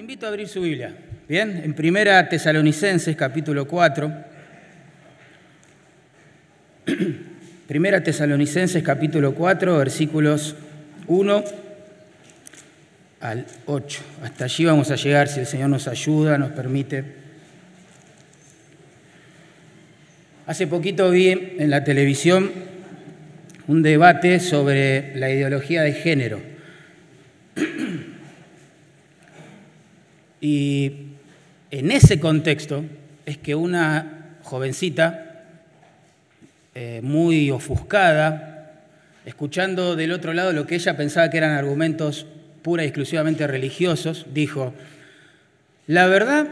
invito a abrir su Biblia. Bien, en Primera Tesalonicenses capítulo 4. Primera Tesalonicenses capítulo 4, versículos 1 al 8. Hasta allí vamos a llegar si el Señor nos ayuda, nos permite. Hace poquito vi en la televisión un debate sobre la ideología de género. Y en ese contexto es que una jovencita eh, muy ofuscada, escuchando del otro lado lo que ella pensaba que eran argumentos pura y exclusivamente religiosos, dijo, la verdad,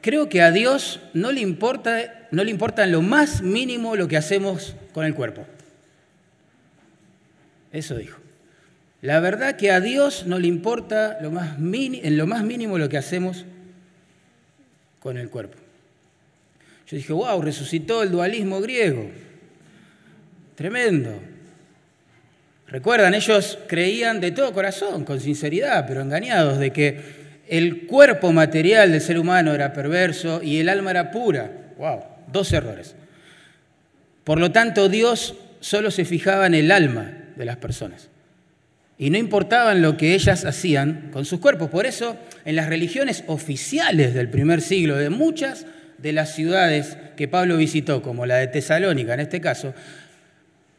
creo que a Dios no le importa, no le importa en lo más mínimo lo que hacemos con el cuerpo. Eso dijo. La verdad que a Dios no le importa lo más en lo más mínimo lo que hacemos con el cuerpo. Yo dije, wow, resucitó el dualismo griego. Tremendo. Recuerdan, ellos creían de todo corazón, con sinceridad, pero engañados, de que el cuerpo material del ser humano era perverso y el alma era pura. Wow, dos errores. Por lo tanto, Dios solo se fijaba en el alma de las personas y no importaban lo que ellas hacían con sus cuerpos. Por eso, en las religiones oficiales del primer siglo, de muchas de las ciudades que Pablo visitó, como la de Tesalónica en este caso,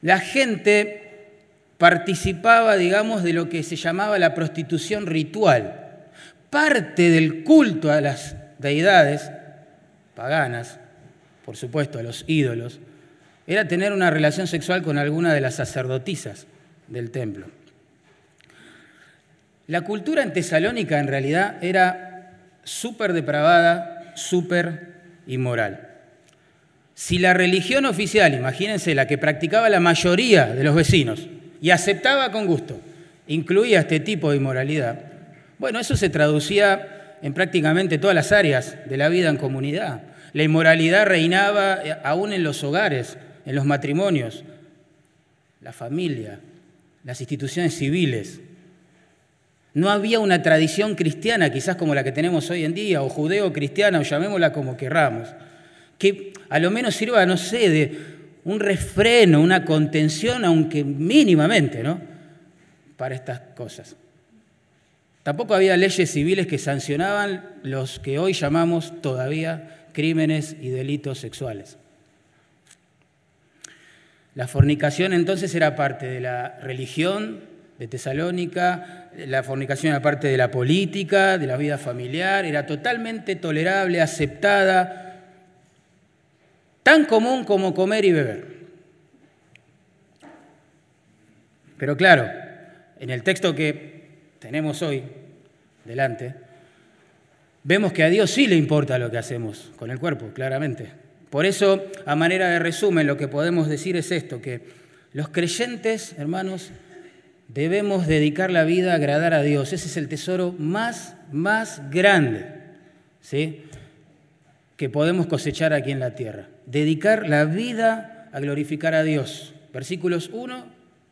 la gente participaba, digamos, de lo que se llamaba la prostitución ritual. Parte del culto a las deidades paganas, por supuesto, a los ídolos, era tener una relación sexual con alguna de las sacerdotisas del templo. La cultura en Tesalónica en realidad era súper depravada, súper inmoral. Si la religión oficial, imagínense, la que practicaba la mayoría de los vecinos y aceptaba con gusto, incluía este tipo de inmoralidad, bueno, eso se traducía en prácticamente todas las áreas de la vida en comunidad. La inmoralidad reinaba eh, aún en los hogares, en los matrimonios, la familia, las instituciones civiles, no había una tradición cristiana, quizás como la que tenemos hoy en día, o judeo-cristiana, o llamémosla como querramos, que a lo menos sirva, no sé, de un refreno, una contención, aunque mínimamente, ¿no? Para estas cosas. Tampoco había leyes civiles que sancionaban los que hoy llamamos todavía crímenes y delitos sexuales. La fornicación entonces era parte de la religión de Tesalónica, la fornicación era parte de la política, de la vida familiar, era totalmente tolerable, aceptada, tan común como comer y beber. Pero claro, en el texto que tenemos hoy delante, vemos que a Dios sí le importa lo que hacemos con el cuerpo, claramente. Por eso, a manera de resumen, lo que podemos decir es esto, que los creyentes, hermanos, Debemos dedicar la vida a agradar a Dios. Ese es el tesoro más, más grande ¿sí? que podemos cosechar aquí en la tierra. Dedicar la vida a glorificar a Dios. Versículos 1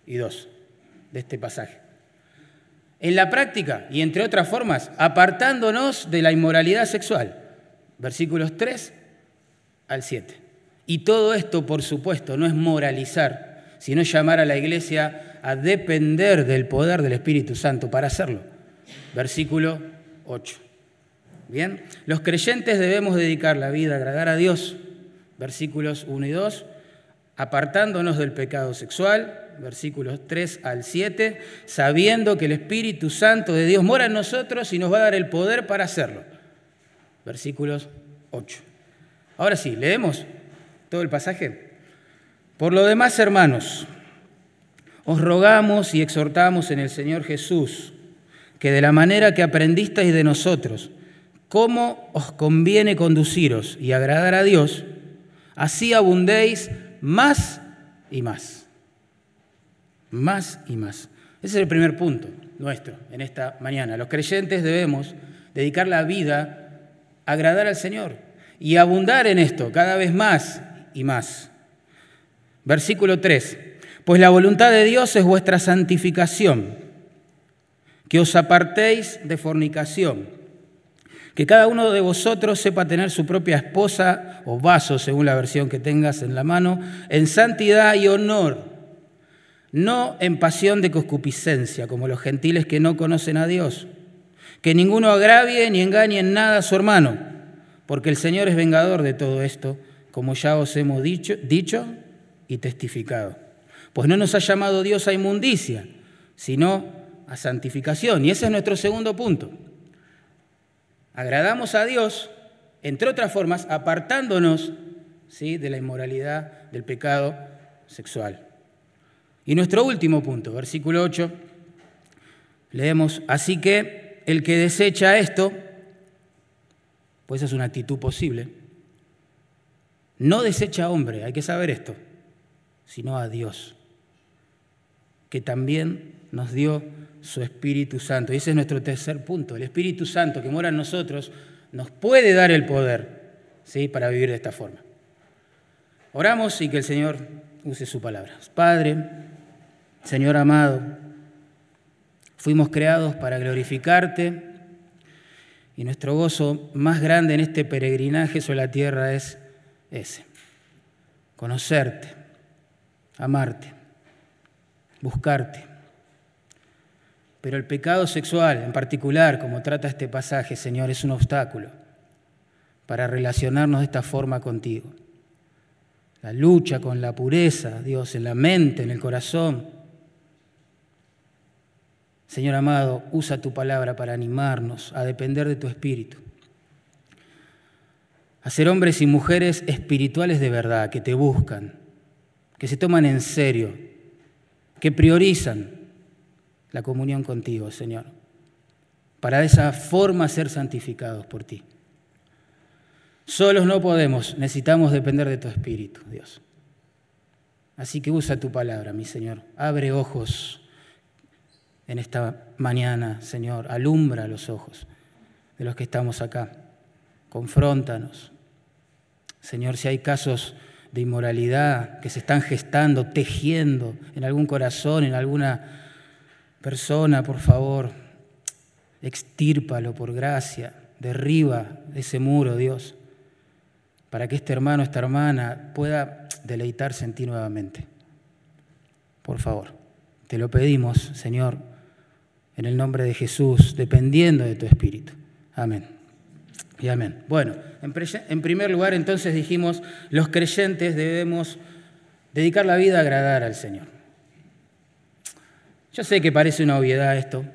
y 2 de este pasaje. En la práctica, y entre otras formas, apartándonos de la inmoralidad sexual. Versículos 3 al 7. Y todo esto, por supuesto, no es moralizar, sino llamar a la iglesia a depender del poder del Espíritu Santo para hacerlo. Versículo 8. Bien, los creyentes debemos dedicar la vida a agradar a Dios. Versículos 1 y 2. Apartándonos del pecado sexual, versículos 3 al 7, sabiendo que el Espíritu Santo de Dios mora en nosotros y nos va a dar el poder para hacerlo. Versículos 8. Ahora sí, leemos todo el pasaje. Por lo demás, hermanos, os rogamos y exhortamos en el Señor Jesús que de la manera que aprendisteis de nosotros, cómo os conviene conduciros y agradar a Dios, así abundéis más y más. Más y más. Ese es el primer punto nuestro en esta mañana. Los creyentes debemos dedicar la vida a agradar al Señor y abundar en esto cada vez más y más. Versículo 3. Pues la voluntad de Dios es vuestra santificación, que os apartéis de fornicación. Que cada uno de vosotros sepa tener su propia esposa o vaso, según la versión que tengas en la mano, en santidad y honor, no en pasión de concupiscencia, como los gentiles que no conocen a Dios. Que ninguno agravie ni engañe en nada a su hermano, porque el Señor es vengador de todo esto, como ya os hemos dicho, dicho y testificado. Pues no nos ha llamado Dios a inmundicia, sino a santificación. Y ese es nuestro segundo punto. Agradamos a Dios, entre otras formas, apartándonos ¿sí? de la inmoralidad, del pecado sexual. Y nuestro último punto, versículo 8, leemos, así que el que desecha esto, pues es una actitud posible, no desecha a hombre, hay que saber esto, sino a Dios, que también nos dio su Espíritu Santo. Y ese es nuestro tercer punto. El Espíritu Santo que mora en nosotros nos puede dar el poder ¿sí? para vivir de esta forma. Oramos y que el Señor use su palabra. Padre, Señor amado, fuimos creados para glorificarte y nuestro gozo más grande en este peregrinaje sobre la tierra es ese, conocerte, amarte, buscarte pero el pecado sexual, en particular, como trata este pasaje, Señor, es un obstáculo para relacionarnos de esta forma contigo. La lucha con la pureza, Dios, en la mente, en el corazón. Señor amado, usa tu palabra para animarnos a depender de tu espíritu. A ser hombres y mujeres espirituales de verdad, que te buscan, que se toman en serio, que priorizan la comunión contigo, Señor, para de esa forma ser santificados por ti. Solos no podemos, necesitamos depender de tu Espíritu, Dios. Así que usa tu palabra, mi Señor. Abre ojos en esta mañana, Señor. Alumbra los ojos de los que estamos acá. Confróntanos. Señor, si hay casos de inmoralidad que se están gestando, tejiendo en algún corazón, en alguna persona, por favor, extírpalo por gracia, derriba ese muro, Dios, para que este hermano, esta hermana pueda deleitarse en ti nuevamente. Por favor, te lo pedimos, Señor, en el nombre de Jesús, dependiendo de tu Espíritu. Amén. Y amén. Bueno, en primer lugar entonces dijimos, los creyentes debemos dedicar la vida a agradar al Señor. Yo sé que parece una obviedad esto,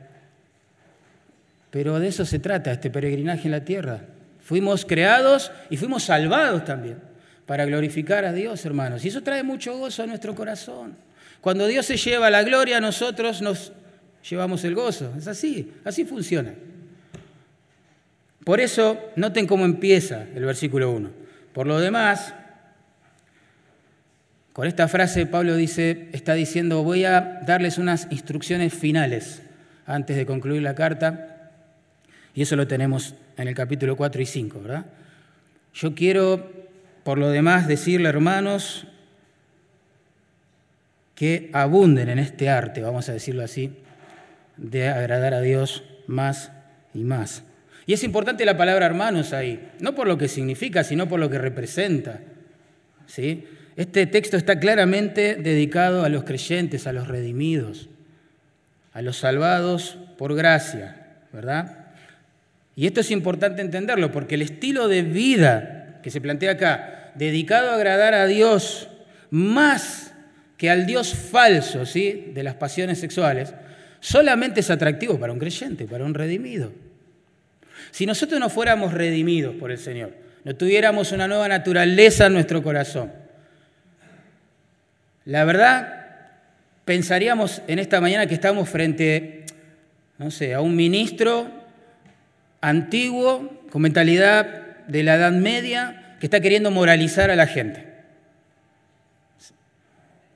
pero de eso se trata este peregrinaje en la tierra. Fuimos creados y fuimos salvados también para glorificar a Dios, hermanos. Y eso trae mucho gozo a nuestro corazón. Cuando Dios se lleva la gloria, nosotros nos llevamos el gozo. Es así, así funciona. Por eso, noten cómo empieza el versículo 1. Por lo demás, con esta frase Pablo dice, está diciendo, voy a darles unas instrucciones finales antes de concluir la carta, y eso lo tenemos en el capítulo 4 y 5, ¿verdad? Yo quiero, por lo demás, decirle, hermanos, que abunden en este arte, vamos a decirlo así, de agradar a Dios más y más. Y es importante la palabra hermanos ahí, no por lo que significa, sino por lo que representa. ¿sí? Este texto está claramente dedicado a los creyentes, a los redimidos, a los salvados por gracia, ¿verdad? Y esto es importante entenderlo porque el estilo de vida que se plantea acá, dedicado a agradar a Dios más que al Dios falso, ¿sí? De las pasiones sexuales, solamente es atractivo para un creyente, para un redimido. Si nosotros no fuéramos redimidos por el Señor, no tuviéramos una nueva naturaleza en nuestro corazón, la verdad, pensaríamos en esta mañana que estamos frente, no sé, a un ministro antiguo, con mentalidad de la Edad Media, que está queriendo moralizar a la gente.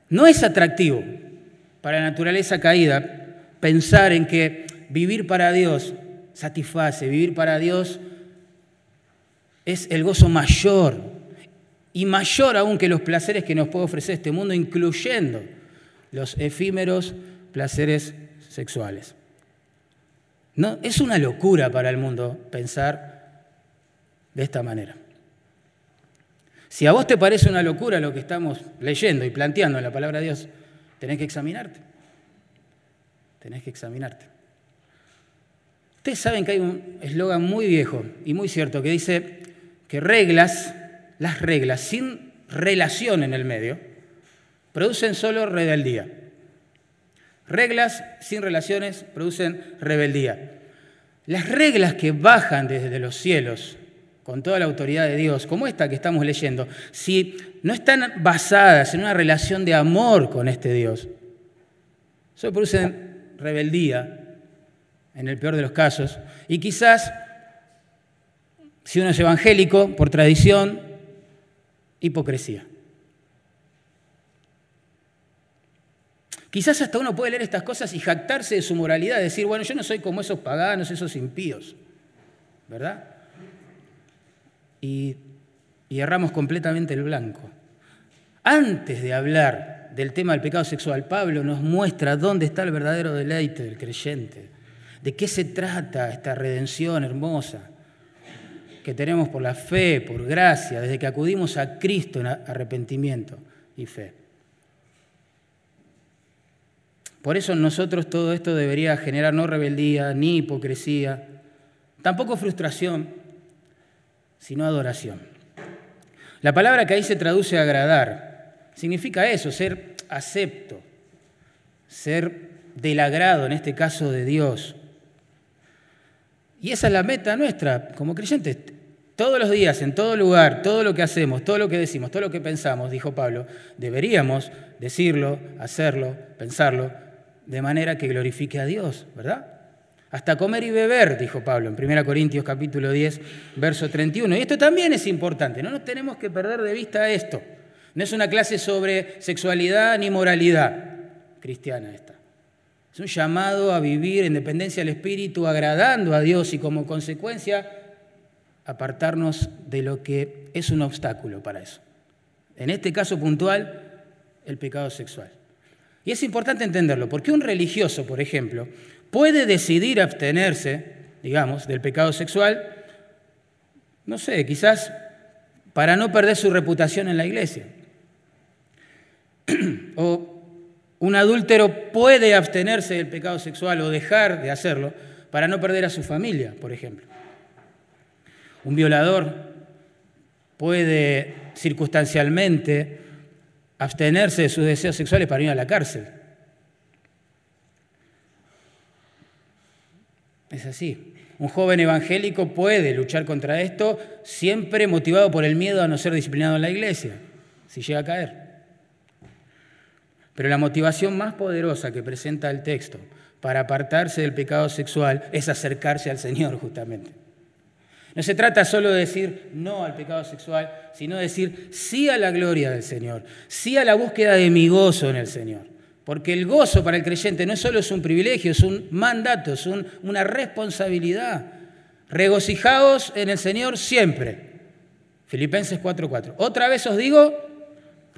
No es atractivo para la naturaleza caída pensar en que vivir para Dios satisface, vivir para Dios es el gozo mayor y mayor aún que los placeres que nos puede ofrecer este mundo, incluyendo los efímeros placeres sexuales. No, es una locura para el mundo pensar de esta manera. Si a vos te parece una locura lo que estamos leyendo y planteando en la palabra de Dios, tenés que examinarte. Tenés que examinarte. Ustedes saben que hay un eslogan muy viejo y muy cierto que dice que reglas, las reglas sin relación en el medio, producen solo rebeldía. Reglas sin relaciones producen rebeldía. Las reglas que bajan desde los cielos con toda la autoridad de Dios, como esta que estamos leyendo, si no están basadas en una relación de amor con este Dios, solo producen rebeldía, en el peor de los casos, y quizás, si uno es evangélico, por tradición, hipocresía. Quizás hasta uno puede leer estas cosas y jactarse de su moralidad, decir, bueno, yo no soy como esos paganos, esos impíos, ¿verdad? Y, y erramos completamente el blanco. Antes de hablar del tema del pecado sexual, Pablo nos muestra dónde está el verdadero deleite del creyente, de qué se trata esta redención hermosa que tenemos por la fe, por gracia, desde que acudimos a Cristo en arrepentimiento y fe. Por eso en nosotros todo esto debería generar no rebeldía, ni hipocresía, tampoco frustración, sino adoración. La palabra que ahí se traduce agradar significa eso, ser acepto, ser del agrado, en este caso de Dios. Y esa es la meta nuestra como creyentes. Todos los días, en todo lugar, todo lo que hacemos, todo lo que decimos, todo lo que pensamos, dijo Pablo, deberíamos decirlo, hacerlo, pensarlo de manera que glorifique a Dios, ¿verdad? Hasta comer y beber, dijo Pablo en 1 Corintios capítulo 10, verso 31. Y esto también es importante, no nos tenemos que perder de vista esto. No es una clase sobre sexualidad ni moralidad cristiana esta. Es un llamado a vivir en dependencia del Espíritu, agradando a Dios y como consecuencia apartarnos de lo que es un obstáculo para eso. En este caso puntual, el pecado sexual. Y es importante entenderlo, porque un religioso, por ejemplo, puede decidir abstenerse, digamos, del pecado sexual, no sé, quizás para no perder su reputación en la iglesia. o un adúltero puede abstenerse del pecado sexual o dejar de hacerlo para no perder a su familia, por ejemplo. Un violador puede circunstancialmente abstenerse de sus deseos sexuales para ir a la cárcel. Es así. Un joven evangélico puede luchar contra esto siempre motivado por el miedo a no ser disciplinado en la iglesia, si llega a caer. Pero la motivación más poderosa que presenta el texto para apartarse del pecado sexual es acercarse al Señor justamente. No se trata solo de decir no al pecado sexual, sino de decir sí a la gloria del Señor, sí a la búsqueda de mi gozo en el Señor. Porque el gozo para el creyente no solo es un privilegio, es un mandato, es una responsabilidad. Regocijaos en el Señor siempre. Filipenses 4:4. Otra vez os digo,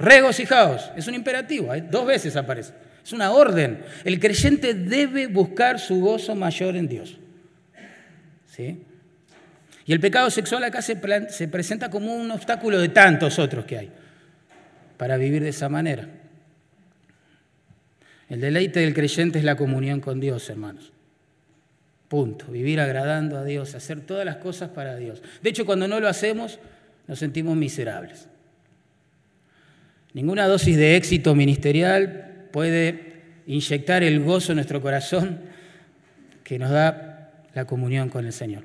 regocijaos. Es un imperativo, ¿eh? dos veces aparece. Es una orden. El creyente debe buscar su gozo mayor en Dios. ¿Sí? Y el pecado sexual acá se, presenta como un obstáculo de tantos otros que hay para vivir de esa manera. El deleite del creyente es la comunión con Dios, hermanos. Punto. Vivir agradando a Dios, hacer todas las cosas para Dios. De hecho, cuando no lo hacemos, nos sentimos miserables. Ninguna dosis de éxito ministerial puede inyectar el gozo en nuestro corazón que nos da la comunión con el Señor.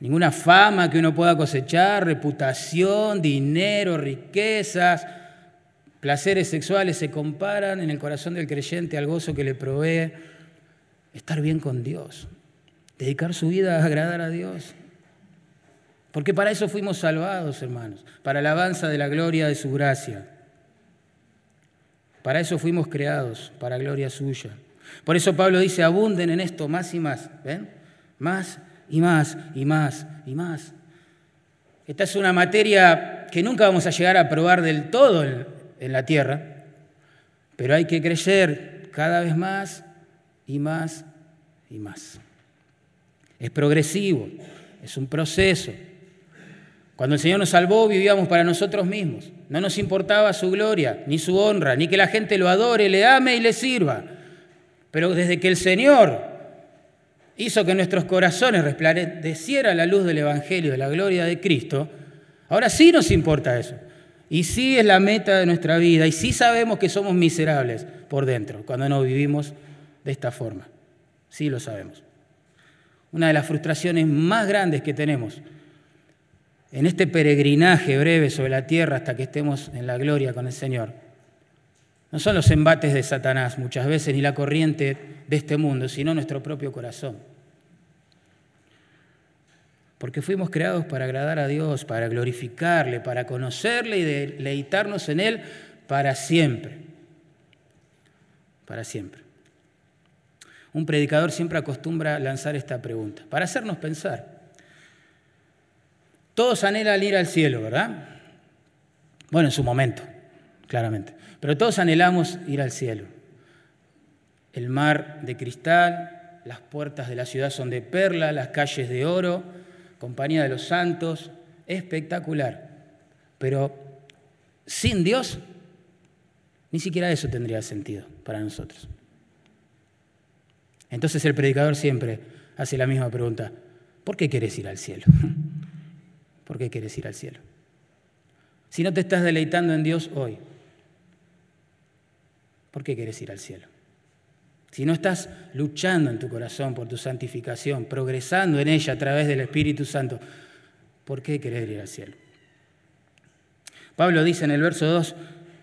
Ninguna fama que uno pueda cosechar, reputación, dinero, riquezas, placeres sexuales se comparan en el corazón del creyente al gozo que le provee estar bien con Dios, dedicar su vida a agradar a Dios. Porque para eso fuimos salvados, hermanos, para alabanza de la gloria de su gracia. Para eso fuimos creados, para gloria suya. Por eso Pablo dice, abunden en esto más y más, ¿ven? Más y más y más y más. Esta es una materia que nunca vamos a llegar a probar del todo en, la tierra, pero hay que crecer cada vez más y más y más. Es progresivo, es un proceso, Cuando el Señor nos salvó, vivíamos para nosotros mismos. No nos importaba su gloria, ni su honra, ni que la gente lo adore, le ame y le sirva. Pero desde que el Señor hizo que nuestros corazones resplandeciera la luz del Evangelio, de la gloria de Cristo, ahora sí nos importa eso. Y sí es la meta de nuestra vida, y sí sabemos que somos miserables por dentro cuando no vivimos de esta forma. Sí lo sabemos. Una de las frustraciones más grandes que tenemos en este peregrinaje breve sobre la tierra hasta que estemos en la gloria con el Señor no son los embates de Satanás muchas veces ni la corriente de este mundo, sino nuestro propio corazón. Porque fuimos creados para agradar a Dios, para glorificarle, para conocerle y deleitarnos en Él para siempre. Para siempre. Un predicador siempre acostumbra lanzar esta pregunta, para hacernos pensar. Todos anhelan ir al cielo, ¿verdad? Bueno, en su momento, claramente. Pero todos anhelamos ir al cielo. El mar de cristal, las puertas de la ciudad son de perla, las calles de oro, compañía de los santos, espectacular. Pero sin Dios, ni siquiera eso tendría sentido para nosotros. Entonces el predicador siempre hace la misma pregunta, ¿por qué quieres ir al cielo? ¿Por qué quieres ir al cielo? Si no te estás deleitando en Dios hoy, ¿por qué quieres ir al cielo? Si no estás luchando en tu corazón por tu santificación, progresando en ella a través del Espíritu Santo, ¿por qué querés ir al cielo? Pablo dice en el verso 2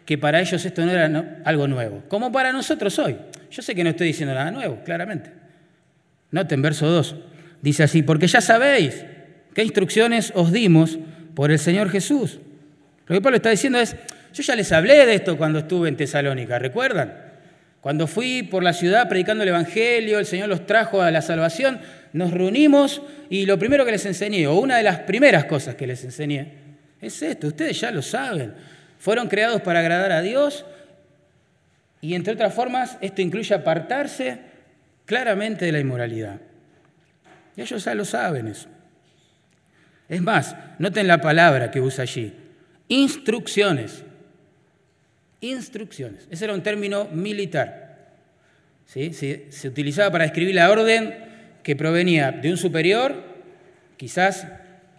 que para ellos esto no era algo nuevo, como para nosotros hoy. Yo sé que no estoy diciendo nada nuevo, claramente. Noten verso 2. Dice así, porque ya sabéis qué instrucciones os dimos por el Señor Jesús. Lo que Pablo está diciendo es, yo ya les hablé de esto cuando estuve en Tesalónica, ¿recuerdan? Cuando fui por la ciudad predicando el Evangelio, el Señor los trajo a la salvación, nos reunimos y lo primero que les enseñé, o una de las primeras cosas que les enseñé, es esto, ustedes ya lo saben. Fueron creados para agradar a Dios y entre otras formas esto incluye apartarse claramente de la inmoralidad. Y ellos ya lo saben eso. Es más, noten la palabra que usa allí, instrucciones. Instrucciones. Ese era un término militar. ¿Sí? Se, se utilizaba para describir la orden que provenía de un superior, quizás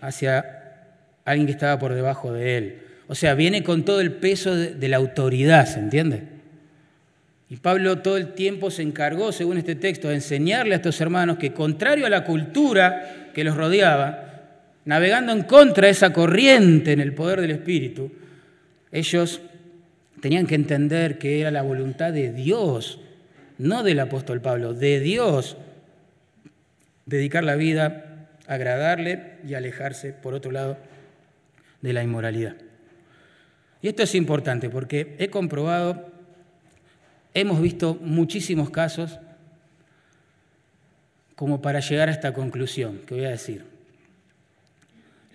hacia alguien que estaba por debajo de él. O sea, viene con todo el peso de, la autoridad, ¿se entiende? Y Pablo todo el tiempo se encargó, según este texto, de enseñarle a estos hermanos que, contrario a la cultura que los rodeaba, navegando en contra de esa corriente en el poder del Espíritu, ellos tenían que entender que era la voluntad de Dios, no del apóstol Pablo, de Dios, dedicar la vida agradarle y alejarse, por otro lado, de la inmoralidad. Y esto es importante porque he comprobado, hemos visto muchísimos casos como para llegar a esta conclusión que voy a decir.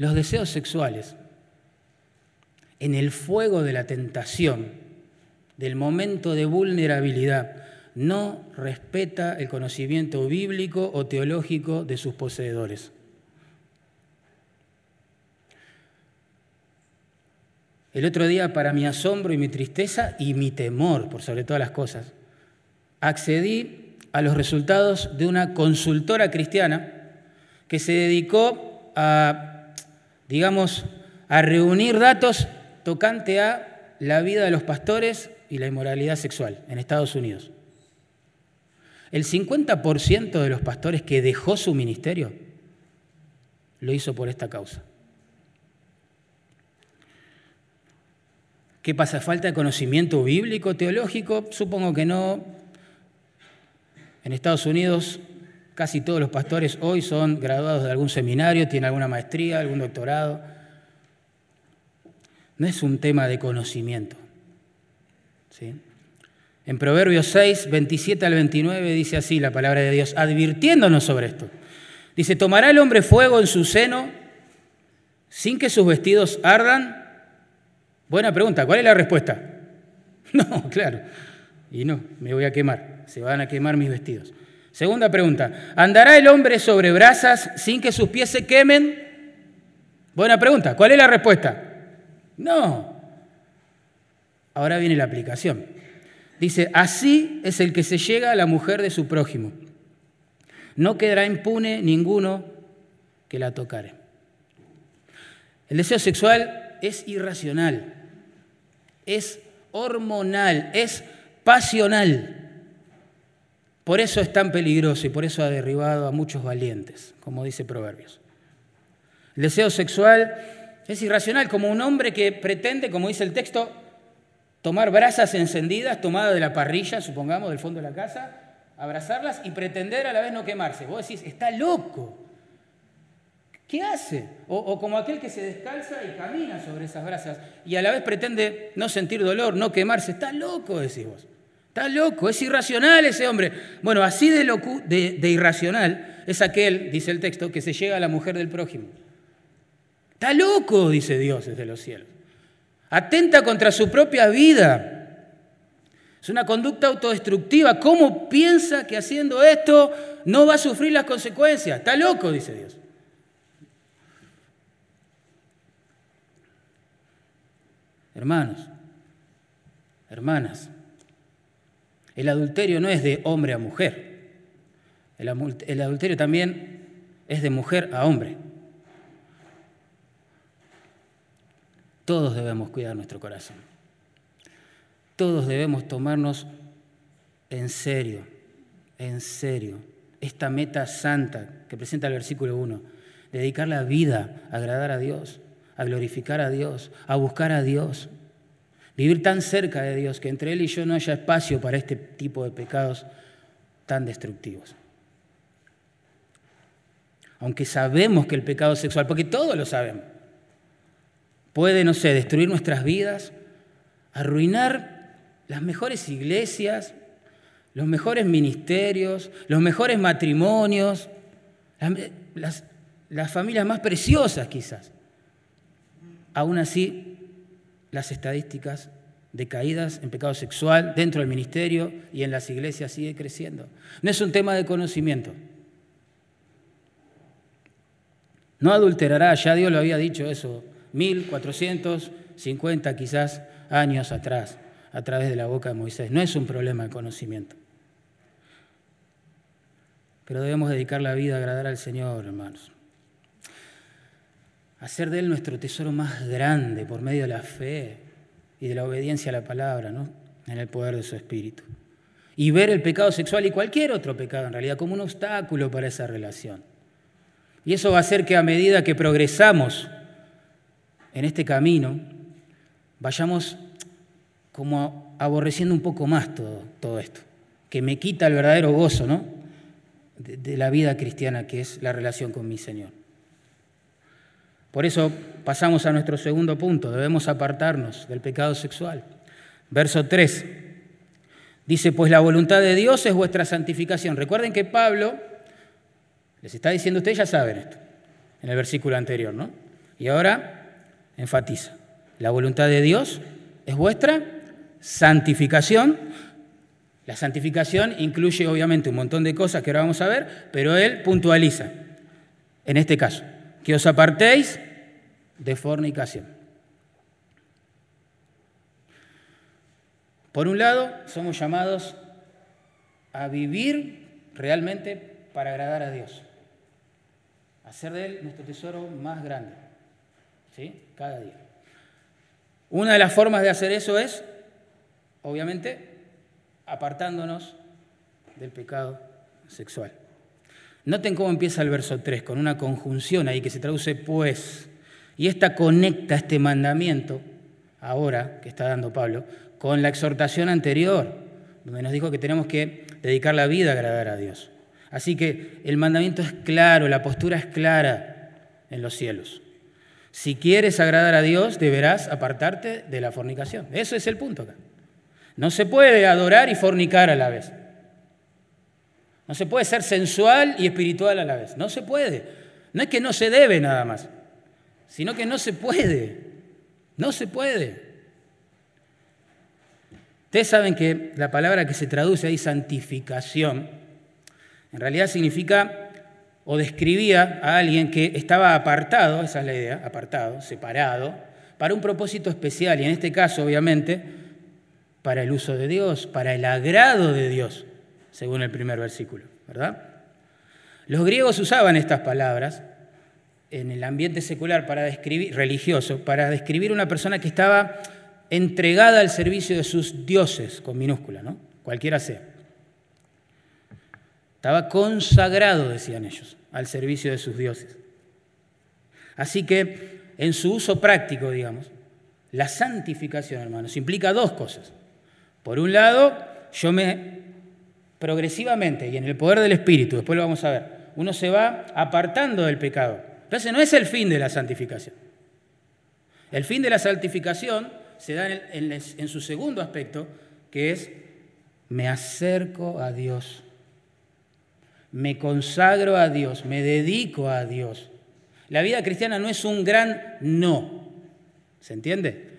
Los deseos sexuales en el fuego de la tentación, del momento de vulnerabilidad, no respeta el conocimiento bíblico o teológico de sus poseedores. El otro día, para mi asombro y mi tristeza y mi temor, por sobre todas las cosas, accedí a los resultados de una consultora cristiana que se dedicó a, digamos, a reunir datos tocante a la vida de los pastores y la inmoralidad sexual en Estados Unidos. El 50% de los pastores que dejó su ministerio lo hizo por esta causa. ¿Qué pasa? ¿Falta de conocimiento bíblico, teológico? Supongo que no. En Estados Unidos casi todos los pastores hoy son graduados de algún seminario, tienen alguna maestría, algún doctorado. No es un tema de conocimiento. ¿sí? En Proverbios 6, 27 al 29 dice así la palabra de Dios, advirtiéndonos sobre esto. Dice, ¿tomará el hombre fuego en su seno sin que sus vestidos ardan? Buena pregunta, ¿cuál es la respuesta? No, claro. Y no, me voy a quemar, se van a quemar mis vestidos. Segunda pregunta, ¿andará el hombre sobre brasas sin que sus pies se quemen? Buena pregunta. ¿Cuál es la respuesta? No. Ahora viene la aplicación. Dice, así es el que se llega a la mujer de su prójimo. No quedará impune ninguno que la tocare. El deseo sexual es irracional, es hormonal, es pasional. Por eso es tan peligroso y por eso ha derribado a muchos valientes, como dice Proverbios. El deseo sexual es irracional, como un hombre que pretende, como dice el texto, tomar brasas encendidas tomadas de la parrilla, supongamos, del fondo de la casa, abrazarlas y pretender a la vez no quemarse. Vos decís, está loco. ¿Qué hace? O, como aquel que se descalza y camina sobre esas brasas y a la vez pretende no sentir dolor, no quemarse. Está loco, decís vos. Está loco, es irracional ese hombre. Bueno, así de, de irracional es aquel, dice el texto, que se llega a la mujer del prójimo. Está loco, dice Dios desde los cielos. Atenta contra su propia vida. Es una conducta autodestructiva. ¿Cómo piensa que haciendo esto no va a sufrir las consecuencias? Está loco, dice Dios. Hermanos, hermanas, el adulterio no es de hombre a mujer. El, adulterio también es de mujer a hombre. Todos debemos cuidar nuestro corazón. Todos debemos tomarnos en serio, en serio, esta meta santa que presenta el versículo 1, dedicar la vida a agradar a Dios, a glorificar a Dios, a buscar a Dios. Vivir tan cerca de Dios que entre Él y yo no haya espacio para este tipo de pecados tan destructivos. Aunque sabemos que el pecado sexual, porque todos lo sabemos, puede, no sé, destruir nuestras vidas, arruinar las mejores iglesias, los mejores ministerios, los mejores matrimonios, las, familias más preciosas quizás. Aún así, las estadísticas de caídas en pecado sexual dentro del ministerio y en las iglesias sigue creciendo. No es un tema de conocimiento. No adulterará, ya Dios lo había dicho eso, 1450 quizás años atrás, a través de la boca de Moisés. No es un problema de conocimiento. Pero debemos dedicar la vida a agradar al Señor, hermanos hacer de Él nuestro tesoro más grande por medio de la fe y de la obediencia a la palabra, ¿no? en el poder de su Espíritu. Y ver el pecado sexual y cualquier otro pecado en realidad como un obstáculo para esa relación. Y eso va a hacer que a medida que progresamos en este camino, vayamos como aborreciendo un poco más todo, todo esto, que me quita el verdadero gozo ¿no? de la vida cristiana que es la relación con mi Señor. Por eso pasamos a nuestro segundo punto, debemos apartarnos del pecado sexual. Verso 3. Dice, pues la voluntad de Dios es vuestra santificación. Recuerden que Pablo les está diciendo, ustedes ya saben esto, en el versículo anterior, ¿no? Y ahora enfatiza, la voluntad de Dios es vuestra santificación. La santificación incluye obviamente un montón de cosas que ahora vamos a ver, pero él puntualiza, en este caso, que os apartéis de fornicación. Por un lado, somos llamados a vivir realmente para agradar a Dios, hacer de Él nuestro tesoro más grande, ¿sí? Cada día. Una de las formas de hacer eso es, obviamente, apartándonos del pecado sexual. Noten cómo empieza el verso 3, con una conjunción ahí que se traduce pues. Y esta conecta este mandamiento, ahora que está dando Pablo, con la exhortación anterior, donde nos dijo que tenemos que dedicar la vida a agradar a Dios. Así que el mandamiento es claro, la postura es clara en los cielos. Si quieres agradar a Dios, deberás apartarte de la fornicación. Eso es el punto acá. No se puede adorar y fornicar a la vez. No se puede ser sensual y espiritual a la vez. No se puede. No es que no se debe nada más, sino que no se puede. No se puede. Ustedes saben que la palabra que se traduce ahí, santificación, en realidad significa o describía a alguien que estaba apartado, esa es la idea, apartado, separado, para un propósito especial, y en este caso, obviamente, para el uso de Dios, para el agrado de Dios, según el primer versículo, ¿verdad? Los griegos usaban estas palabras en el ambiente secular para describir, religioso, para describir una persona que estaba entregada al servicio de sus dioses, con minúscula, ¿no? Cualquiera sea. Estaba consagrado, decían ellos, al servicio de sus dioses. Así que en su uso práctico, digamos, la santificación, hermanos, implica dos cosas. Por un lado, yo me progresivamente y en el poder del Espíritu, después lo vamos a ver, uno se va apartando del pecado. Entonces no es el fin de la santificación. El fin de la santificación se da en, su segundo aspecto, que es me acerco a Dios, me consagro a Dios, me dedico a Dios. La vida cristiana no es un gran no, ¿se entiende?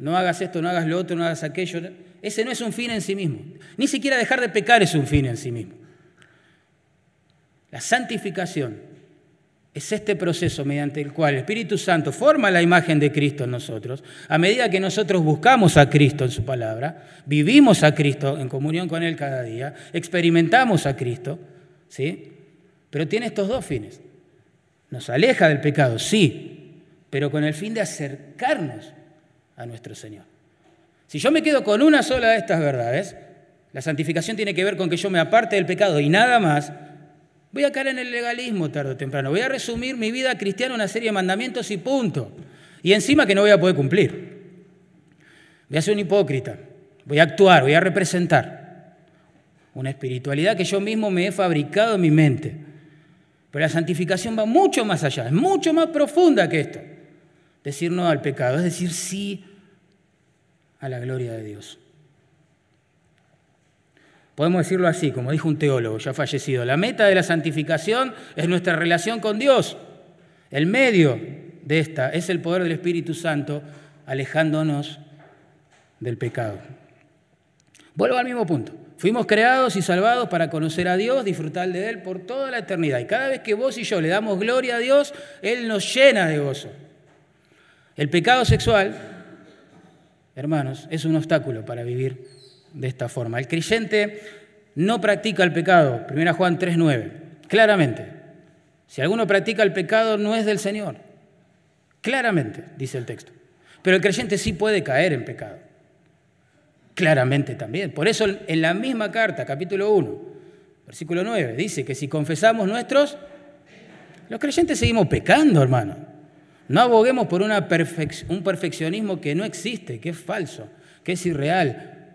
No hagas esto, no hagas lo otro, no hagas aquello. Ese no es un fin en sí mismo. Ni siquiera dejar de pecar es un fin en sí mismo. La santificación es este proceso mediante el cual el Espíritu Santo forma la imagen de Cristo en nosotros. A medida que nosotros buscamos a Cristo en su palabra, vivimos a Cristo en comunión con Él cada día, experimentamos a Cristo, ¿sí? Pero tiene estos dos fines. Nos aleja del pecado, sí, pero con el fin de acercarnos a nuestro Señor. Si yo me quedo con una sola de estas verdades, la santificación tiene que ver con que yo me aparte del pecado y nada más, Voy a caer en el legalismo tarde o temprano. Voy a resumir mi vida cristiana una serie de mandamientos y punto. Y encima que no voy a poder cumplir. Voy a ser un hipócrita. Voy a actuar, voy a representar una espiritualidad que yo mismo me he fabricado en mi mente. Pero la santificación va mucho más allá, es mucho más profunda que esto. Decir no al pecado, es decir sí a la gloria de Dios. Podemos decirlo así, como dijo un teólogo ya fallecido, la meta de la santificación es nuestra relación con Dios. El medio de esta es el poder del Espíritu Santo alejándonos del pecado. Vuelvo al mismo punto. Fuimos creados y salvados para conocer a Dios, disfrutar de Él por toda la eternidad. Y cada vez que vos y yo le damos gloria a Dios, Él nos llena de gozo. El pecado sexual, hermanos, es un obstáculo para vivir de esta forma. El creyente no practica el pecado, 1 Juan 3.9, claramente. Si alguno practica el pecado no es del Señor, claramente, dice el texto. Pero el creyente sí puede caer en pecado, claramente también. Por eso en la misma carta, capítulo 1, versículo 9, dice que si confesamos nuestros, los creyentes seguimos pecando, hermano. No aboguemos por un perfeccionismo que no existe, que es falso, que es irreal,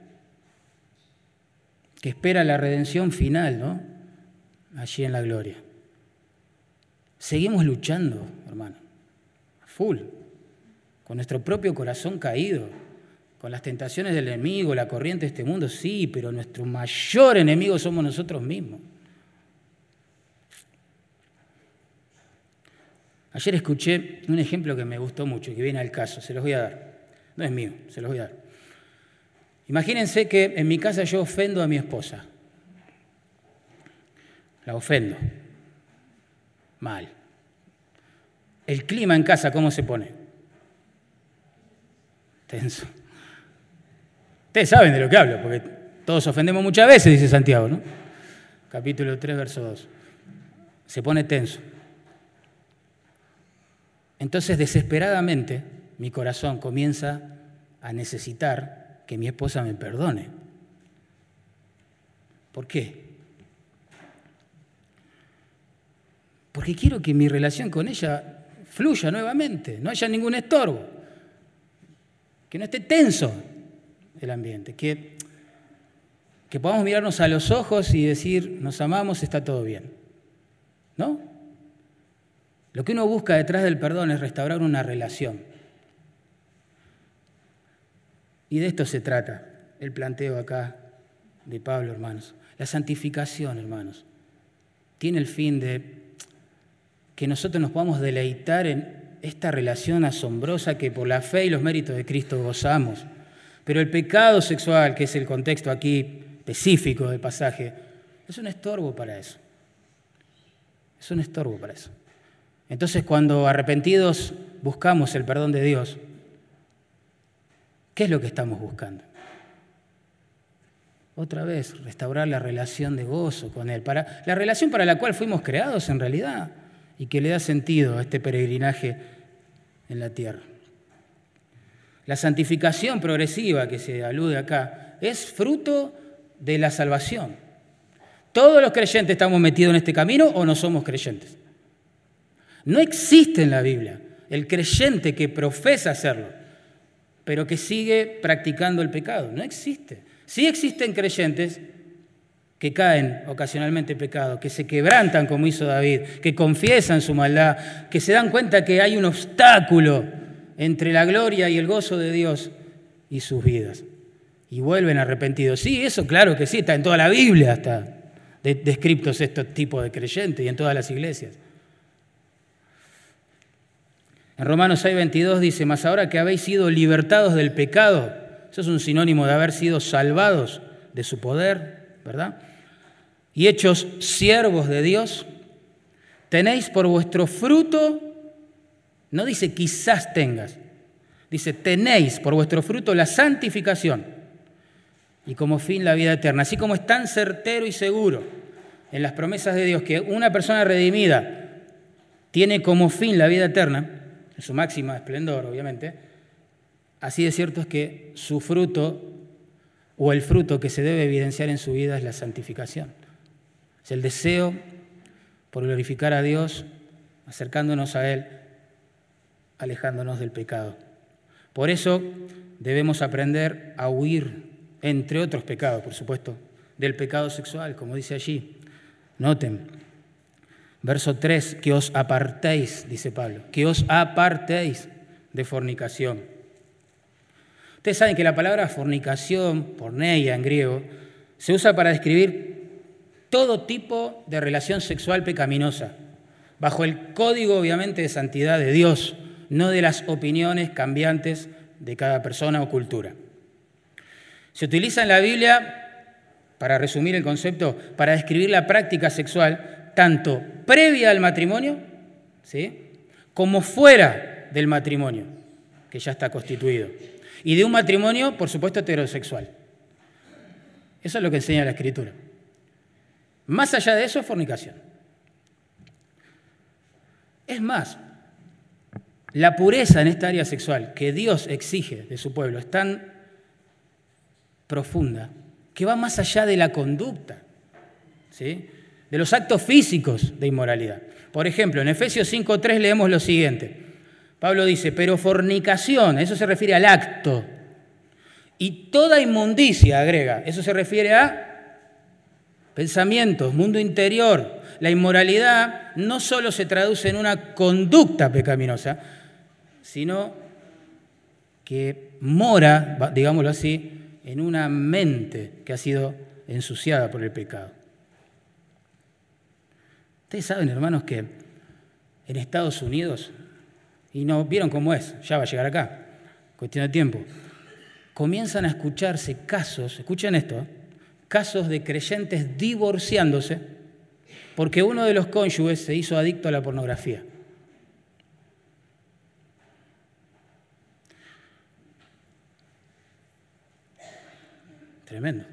que espera la redención final, ¿no? Allí en la gloria. Seguimos luchando, hermano, full, con nuestro propio corazón caído, con las tentaciones del enemigo, la corriente de este mundo, sí, pero nuestro mayor enemigo somos nosotros mismos. Ayer escuché un ejemplo que me gustó mucho que viene al caso, se los voy a dar. No es mío, se los voy a dar. Imagínense que en mi casa yo ofendo a mi esposa. La ofendo. Mal. El clima en casa, ¿cómo se pone? Tenso. Ustedes saben de lo que hablo, porque todos ofendemos muchas veces, dice Santiago, ¿no? Capítulo 3, verso 2. Se pone tenso. Entonces, desesperadamente, mi corazón comienza a necesitar que mi esposa me perdone. ¿Por qué? Porque quiero que mi relación con ella fluya nuevamente, no haya ningún estorbo, que no esté tenso el ambiente, que, que podamos mirarnos a los ojos y decir, nos amamos, está todo bien. ¿No? Lo que uno busca detrás del perdón es restaurar una relación. Y de esto se trata el planteo acá de Pablo, hermanos. La santificación, hermanos, tiene el fin de que nosotros nos podamos deleitar en esta relación asombrosa que por la fe y los méritos de Cristo gozamos. Pero el pecado sexual, que es el contexto aquí específico del pasaje, es un estorbo para eso. Es un estorbo para eso. Entonces cuando arrepentidos buscamos el perdón de Dios, ¿qué es lo que estamos buscando? Otra vez, restaurar la relación de gozo con Él, para, la relación para la cual fuimos creados en realidad y que le da sentido a este peregrinaje en la tierra. La santificación progresiva que se alude acá es fruto de la salvación. ¿Todos los creyentes estamos metidos en este camino o no somos creyentes? No existe en la Biblia el creyente que profesa hacerlo, pero que sigue practicando el pecado. No existe. Sí existen creyentes que caen ocasionalmente en pecado, que se quebrantan como hizo David, que confiesan su maldad, que se dan cuenta que hay un obstáculo entre la gloria y el gozo de Dios y sus vidas. Y vuelven arrepentidos. Sí, eso claro que sí, está en toda la Biblia, está descriptos estos tipos de creyentes y en todas las iglesias. En Romanos 6:22 dice, mas ahora que habéis sido libertados del pecado, eso es un sinónimo de haber sido salvados de su poder, ¿verdad? Y hechos siervos de Dios, tenéis por vuestro fruto, no dice quizás tengas, dice tenéis por vuestro fruto la santificación y como fin la vida eterna. Así como es tan certero y seguro en las promesas de Dios que una persona redimida tiene como fin la vida eterna, en su máxima esplendor, obviamente, así de cierto es que su fruto o el fruto que se debe evidenciar en su vida es la santificación. Es el deseo por glorificar a Dios, acercándonos a Él, alejándonos del pecado. Por eso debemos aprender a huir, entre otros pecados, por supuesto, del pecado sexual, como dice allí. Noten, verso 3, que os apartéis, dice Pablo, que os apartéis de fornicación. Ustedes saben que la palabra fornicación, porneia en griego, se usa para describir todo tipo de relación sexual pecaminosa, bajo el código obviamente de santidad de Dios, no de las opiniones cambiantes de cada persona o cultura. Se utiliza en la Biblia para resumir el concepto, para describir la práctica sexual, tanto previa al matrimonio, ¿sí? como fuera del matrimonio, que ya está constituido. Y de un matrimonio, por supuesto, heterosexual. Eso es lo que enseña la Escritura. Más allá de eso, fornicación. Es más, la pureza en esta área sexual que Dios exige de su pueblo es tan profunda que va más allá de la conducta, ¿sí? De los actos físicos de inmoralidad. Por ejemplo, en Efesios 5.3 leemos lo siguiente. Pablo dice, pero fornicación, eso se refiere al acto. Y toda inmundicia, agrega, eso se refiere a pensamientos, mundo interior. La inmoralidad no solo se traduce en una conducta pecaminosa, sino que mora, digámoslo así, en una mente que ha sido ensuciada por el pecado. Ustedes saben, hermanos, que en Estados Unidos, y no vieron cómo es, ya va a llegar acá, cuestión de tiempo, comienzan a escucharse casos, escuchen esto, ¿eh? casos de creyentes divorciándose porque uno de los cónyuges se hizo adicto a la pornografía. Tremendo.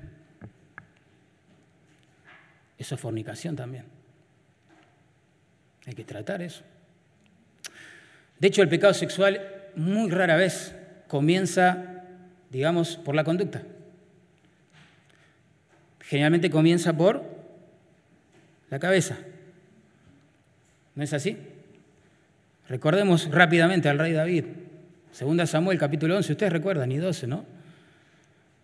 Eso es fornicación también. Hay que tratar eso. De hecho, el pecado sexual muy rara vez comienza, digamos, por la conducta. Generalmente comienza por la cabeza. ¿No es así? Recordemos rápidamente al rey David. Segunda Samuel, capítulo 11, ustedes recuerdan, y 12, ¿no?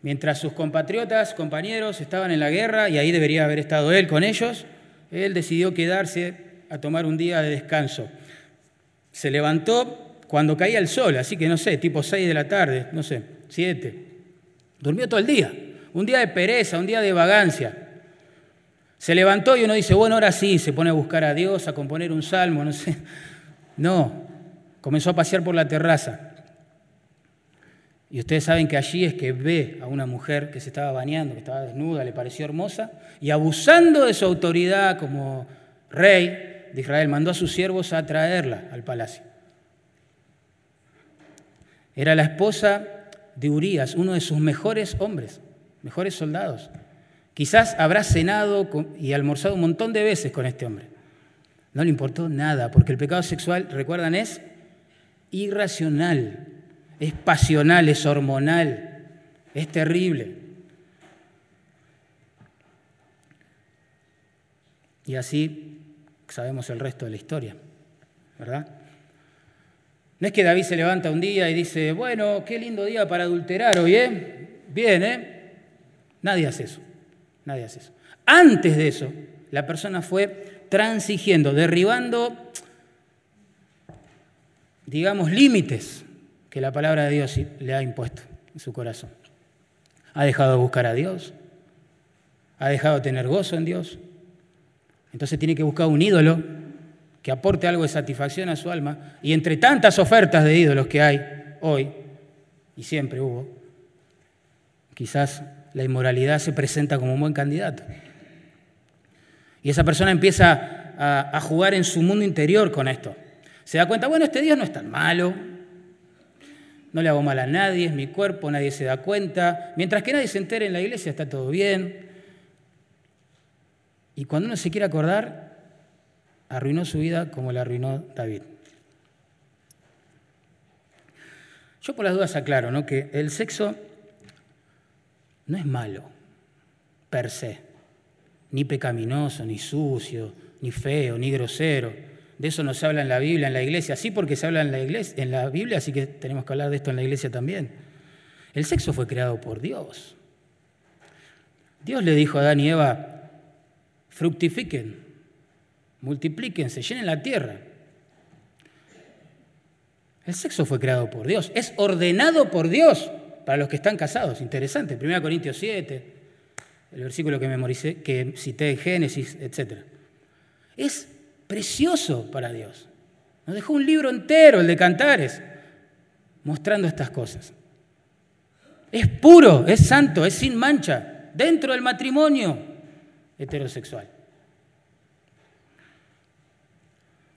Mientras sus compatriotas, compañeros estaban en la guerra, y ahí debería haber estado él con ellos, él decidió quedarse a tomar un día de descanso. Se levantó cuando caía el sol, así que no sé, tipo 6 de la tarde, no sé, 7. Durmió todo el día, un día de pereza, un día de vagancia. Se levantó y uno dice, bueno, ahora sí, se pone a buscar a Dios, a componer un salmo, no sé. No, comenzó a pasear por la terraza. Y ustedes saben que allí es que ve a una mujer que se estaba bañando, que estaba desnuda, le pareció hermosa, y abusando de su autoridad como rey, de Israel mandó a sus siervos a traerla al palacio. Era la esposa de Urías, uno de sus mejores hombres, mejores soldados. Quizás habrá cenado y almorzado un montón de veces con este hombre. No le importó nada, porque el pecado sexual, recuerdan, es irracional, es pasional, es hormonal, es terrible. Y así sabemos el resto de la historia, ¿verdad? No es que David se levanta un día y dice, bueno, qué lindo día para adulterar hoy, ¿eh? Bien, ¿eh? Nadie hace eso, nadie hace eso. Antes de eso, la persona fue transigiendo, derribando, digamos, límites que la palabra de Dios le ha impuesto en su corazón. Ha dejado de buscar a Dios, ha dejado de tener gozo en Dios, entonces tiene que buscar un ídolo que aporte algo de satisfacción a su alma. Y entre tantas ofertas de ídolos que hay hoy, y siempre hubo, quizás la inmoralidad se presenta como un buen candidato. Y esa persona empieza a, jugar en su mundo interior con esto. Se da cuenta, bueno, este Dios no es tan malo, no le hago mal a nadie, es mi cuerpo, nadie se da cuenta. Mientras que nadie se entere en la iglesia está todo bien. Y cuando uno se quiere acordar, arruinó su vida como la arruinó David. Yo por las dudas aclaro ¿no? que el sexo no es malo, per se, ni pecaminoso, ni sucio, ni feo, ni grosero. De eso no se habla en la Biblia, en la iglesia. Sí, porque se habla en la, iglesia, en la Biblia, así que tenemos que hablar de esto en la iglesia también. El sexo fue creado por Dios. Dios le dijo a Adán y Eva, fructifiquen, multiplíquense, llenen la tierra. El sexo fue creado por Dios, es ordenado por Dios para los que están casados. Interesante, 1 Corintios 7, el versículo que memoricé, que cité en Génesis, etc. Es precioso para Dios. Nos dejó un libro entero, el de Cantares, mostrando estas cosas. Es puro, es santo, es sin mancha, dentro del matrimonio heterosexual.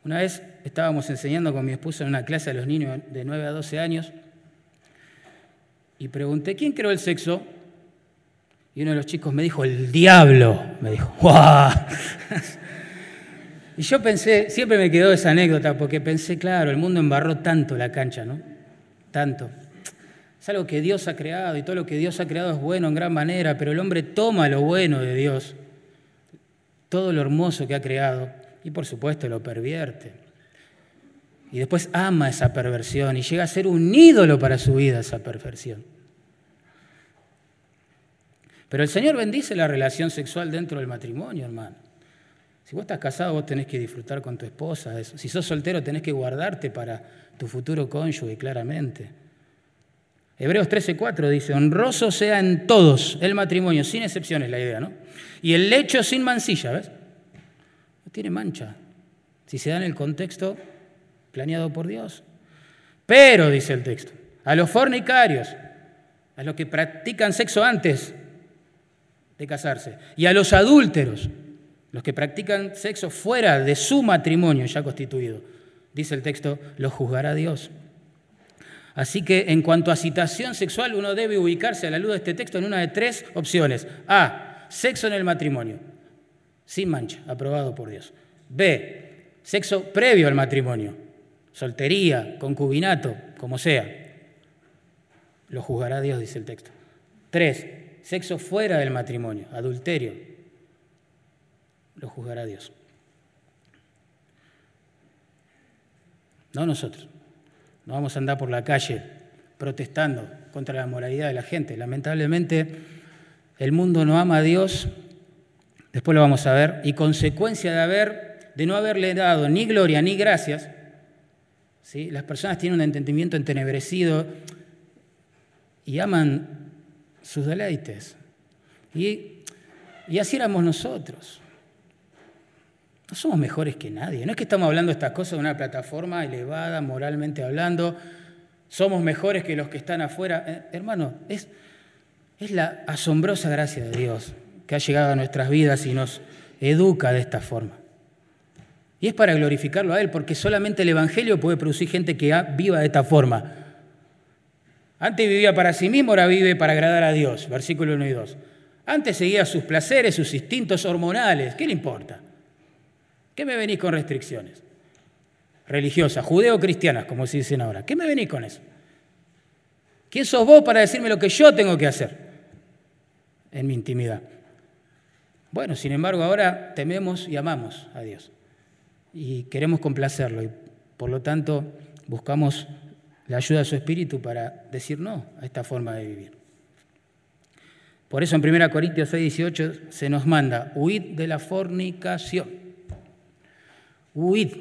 Una vez estábamos enseñando con mi esposa en una clase a los niños de 9 a 12 años y pregunté, ¿quién creó el sexo? Y uno de los chicos me dijo, el diablo. Me dijo, ¡guau! Y yo pensé, siempre me quedó esa anécdota, porque pensé, claro, el mundo embarró tanto la cancha, ¿no? Tanto. Es algo que Dios ha creado y todo lo que Dios ha creado es bueno en gran manera, pero el hombre toma lo bueno de Dios todo lo hermoso que ha creado y por supuesto lo pervierte. Y después ama esa perversión y llega a ser un ídolo para su vida esa perversión. Pero el Señor bendice la relación sexual dentro del matrimonio, hermano. Si vos estás casado, vos tenés que disfrutar con tu esposa eso. Si sos soltero, tenés que guardarte para tu futuro cónyuge, claramente. Hebreos 13:4 dice, honroso sea en todos el matrimonio, sin excepciones la idea, ¿no? Y el lecho sin mancilla, ¿ves? No tiene mancha, si se da en el contexto planeado por Dios. Pero, dice el texto, a los fornicarios, a los que practican sexo antes de casarse, y a los adúlteros, los que practican sexo fuera de su matrimonio ya constituido, dice el texto, los juzgará Dios. Así que en cuanto a citación sexual, uno debe ubicarse a la luz de este texto en una de tres opciones. A, sexo en el matrimonio, sin mancha, aprobado por Dios. B, sexo previo al matrimonio, soltería, concubinato, como sea. Lo juzgará Dios, dice el texto. Tres, sexo fuera del matrimonio, adulterio. Lo juzgará Dios. No nosotros. No vamos a andar por la calle protestando contra la moralidad de la gente. Lamentablemente, el mundo no ama a Dios, después lo vamos a ver, y consecuencia de, haber, de no haberle dado ni gloria ni gracias, ¿sí? las personas tienen un entendimiento entenebrecido y aman sus deleites. Y, y así éramos nosotros. No somos mejores que nadie. No es que estamos hablando estas cosas de una plataforma elevada, moralmente hablando. Somos mejores que los que están afuera. Eh, hermano, es, es la asombrosa gracia de Dios que ha llegado a nuestras vidas y nos educa de esta forma. Y es para glorificarlo a Él, porque solamente el Evangelio puede producir gente que viva de esta forma. Antes vivía para sí mismo, ahora vive para agradar a Dios. Versículo 1 y 2. Antes seguía sus placeres, sus instintos hormonales. ¿Qué le importa? ¿Qué me venís con restricciones? Religiosas, judeo-cristianas, como se dicen ahora. ¿Qué me venís con eso? ¿Quién sos vos para decirme lo que yo tengo que hacer en mi intimidad? Bueno, sin embargo, ahora tememos y amamos a Dios y queremos complacerlo y por lo tanto buscamos la ayuda de su espíritu para decir no a esta forma de vivir. Por eso en 1 Corintios 6, 18 se nos manda, huid de la fornicación. Huid.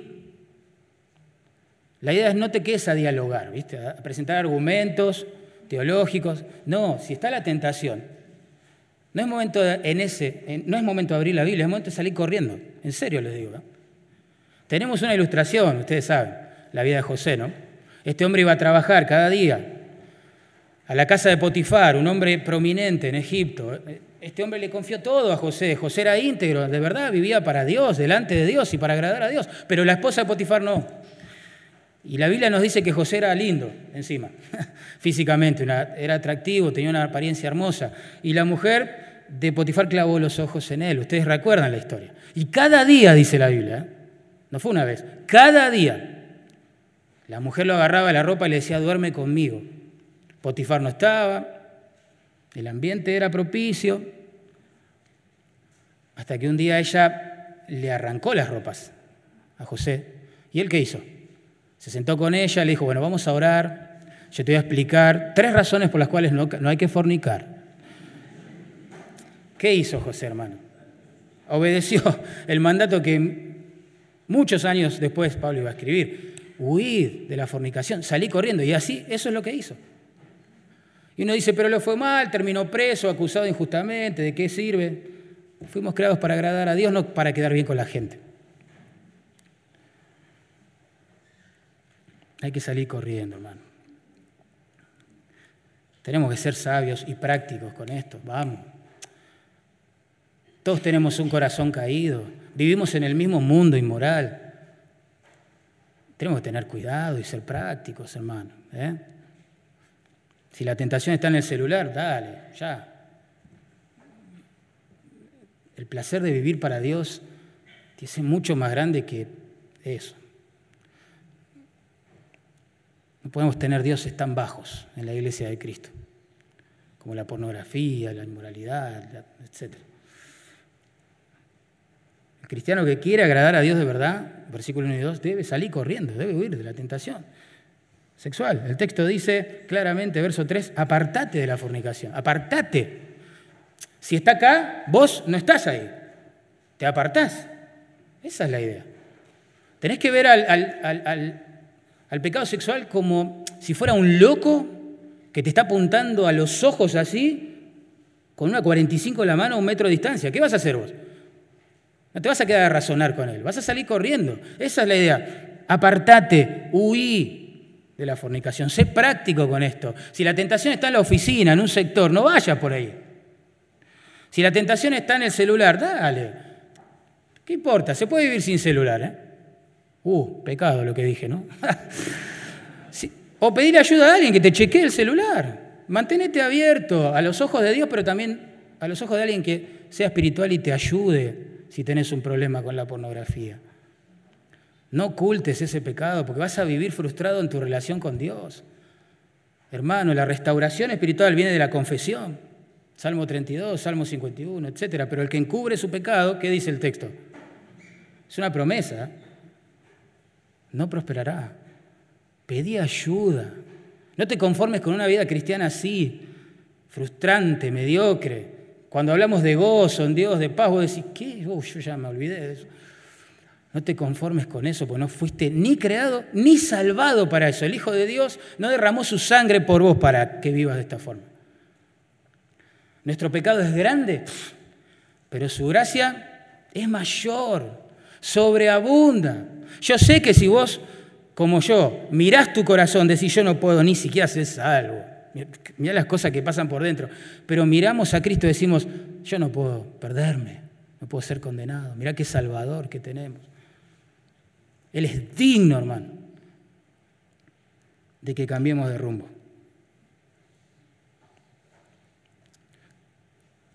La idea es no te quedes a dialogar, ¿viste? a presentar argumentos teológicos. No, si está la tentación, no es momento de, en ese, no es momento de abrir la Biblia, es momento de salir corriendo. En serio les digo. Tenemos una ilustración, ustedes saben, la vida de José, ¿no? Este hombre iba a trabajar cada día a la casa de Potifar, un hombre prominente en Egipto. Este hombre le confió todo a José. José era íntegro, de verdad, vivía para Dios, delante de Dios y para agradar a Dios. Pero la esposa de Potifar no. Y la Biblia nos dice que José era lindo, encima, físicamente, era atractivo, tenía una apariencia hermosa. Y la mujer de Potifar clavó los ojos en él. Ustedes recuerdan la historia. Y cada día, dice la Biblia, ¿eh? No fue una vez, cada día. La mujer lo agarraba de la ropa y le decía, duerme conmigo. Potifar no estaba, el ambiente era propicio, hasta que un día ella le arrancó las ropas a José. ¿Y él qué hizo? Se sentó con ella, le dijo, bueno, vamos a orar, yo te voy a explicar tres razones por las cuales no, no hay que fornicar. ¿Qué hizo José, hermano? Obedeció el mandato que Muchos años después Pablo iba a escribir, huir de la fornicación, salí corriendo y así eso es lo que hizo. Y uno dice, pero lo fue mal, terminó preso, acusado injustamente, ¿de qué sirve? Fuimos creados para agradar a Dios, no para quedar bien con la gente. Hay que salir corriendo, hermano. Tenemos que ser sabios y prácticos con esto, vamos. Todos tenemos un corazón caído, Vivimos en el mismo mundo inmoral. Tenemos que tener cuidado y ser prácticos, hermano. ¿eh? Si la tentación está en el celular, dale, ya. El placer de vivir para Dios es mucho más grande que eso. No podemos tener dioses tan bajos en la iglesia de Cristo, como la pornografía, la inmoralidad, etc cristiano que quiere agradar a Dios de verdad, versículo 1 y 2, debe salir corriendo, debe huir de la tentación sexual. El texto dice claramente, verso 3, apartate de la fornicación, apartate. Si está acá, vos no estás ahí, te apartás. Esa es la idea. Tenés que ver al, al pecado sexual como si fuera un loco que te está apuntando a los ojos así, con una 45 en la mano a un metro de distancia. ¿Qué vas a hacer vos? No te vas a quedar a razonar con él, vas a salir corriendo. Esa es la idea. Apartate, huí de la fornicación, sé práctico con esto. Si la tentación está en la oficina, en un sector, no vayas por ahí. Si la tentación está en el celular, dale. ¿Qué importa? Se puede vivir sin celular. ¿eh? Uh, pecado lo que dije, ¿no? O pedir ayuda a alguien que te chequee el celular. Manténete abierto a los ojos de Dios, pero también a los ojos de alguien que sea espiritual y te ayude si tenés un problema con la pornografía. No ocultes ese pecado porque vas a vivir frustrado en tu relación con Dios. Hermano, la restauración espiritual viene de la confesión. Salmo 32, Salmo 51, etc. Pero el que encubre su pecado, ¿qué dice el texto? Es una promesa. No prosperará. Pedí ayuda. No te conformes con una vida cristiana así, frustrante, mediocre. Cuando hablamos de gozo en Dios, de paz, vos decís, ¿qué? yo ya me olvidé de eso. No te conformes con eso, porque no fuiste ni creado ni salvado para eso. El Hijo de Dios no derramó su sangre por vos para que vivas de esta forma. Nuestro pecado es grande, pero su gracia es mayor, sobreabunda. Yo sé que si vos, como yo, mirás tu corazón, decís yo no puedo ni siquiera ser salvo, Mira las cosas que pasan por dentro. Pero miramos a Cristo y decimos, yo no puedo perderme, no puedo ser condenado. Mira qué salvador que tenemos. Él es digno, hermano, de que cambiemos de rumbo.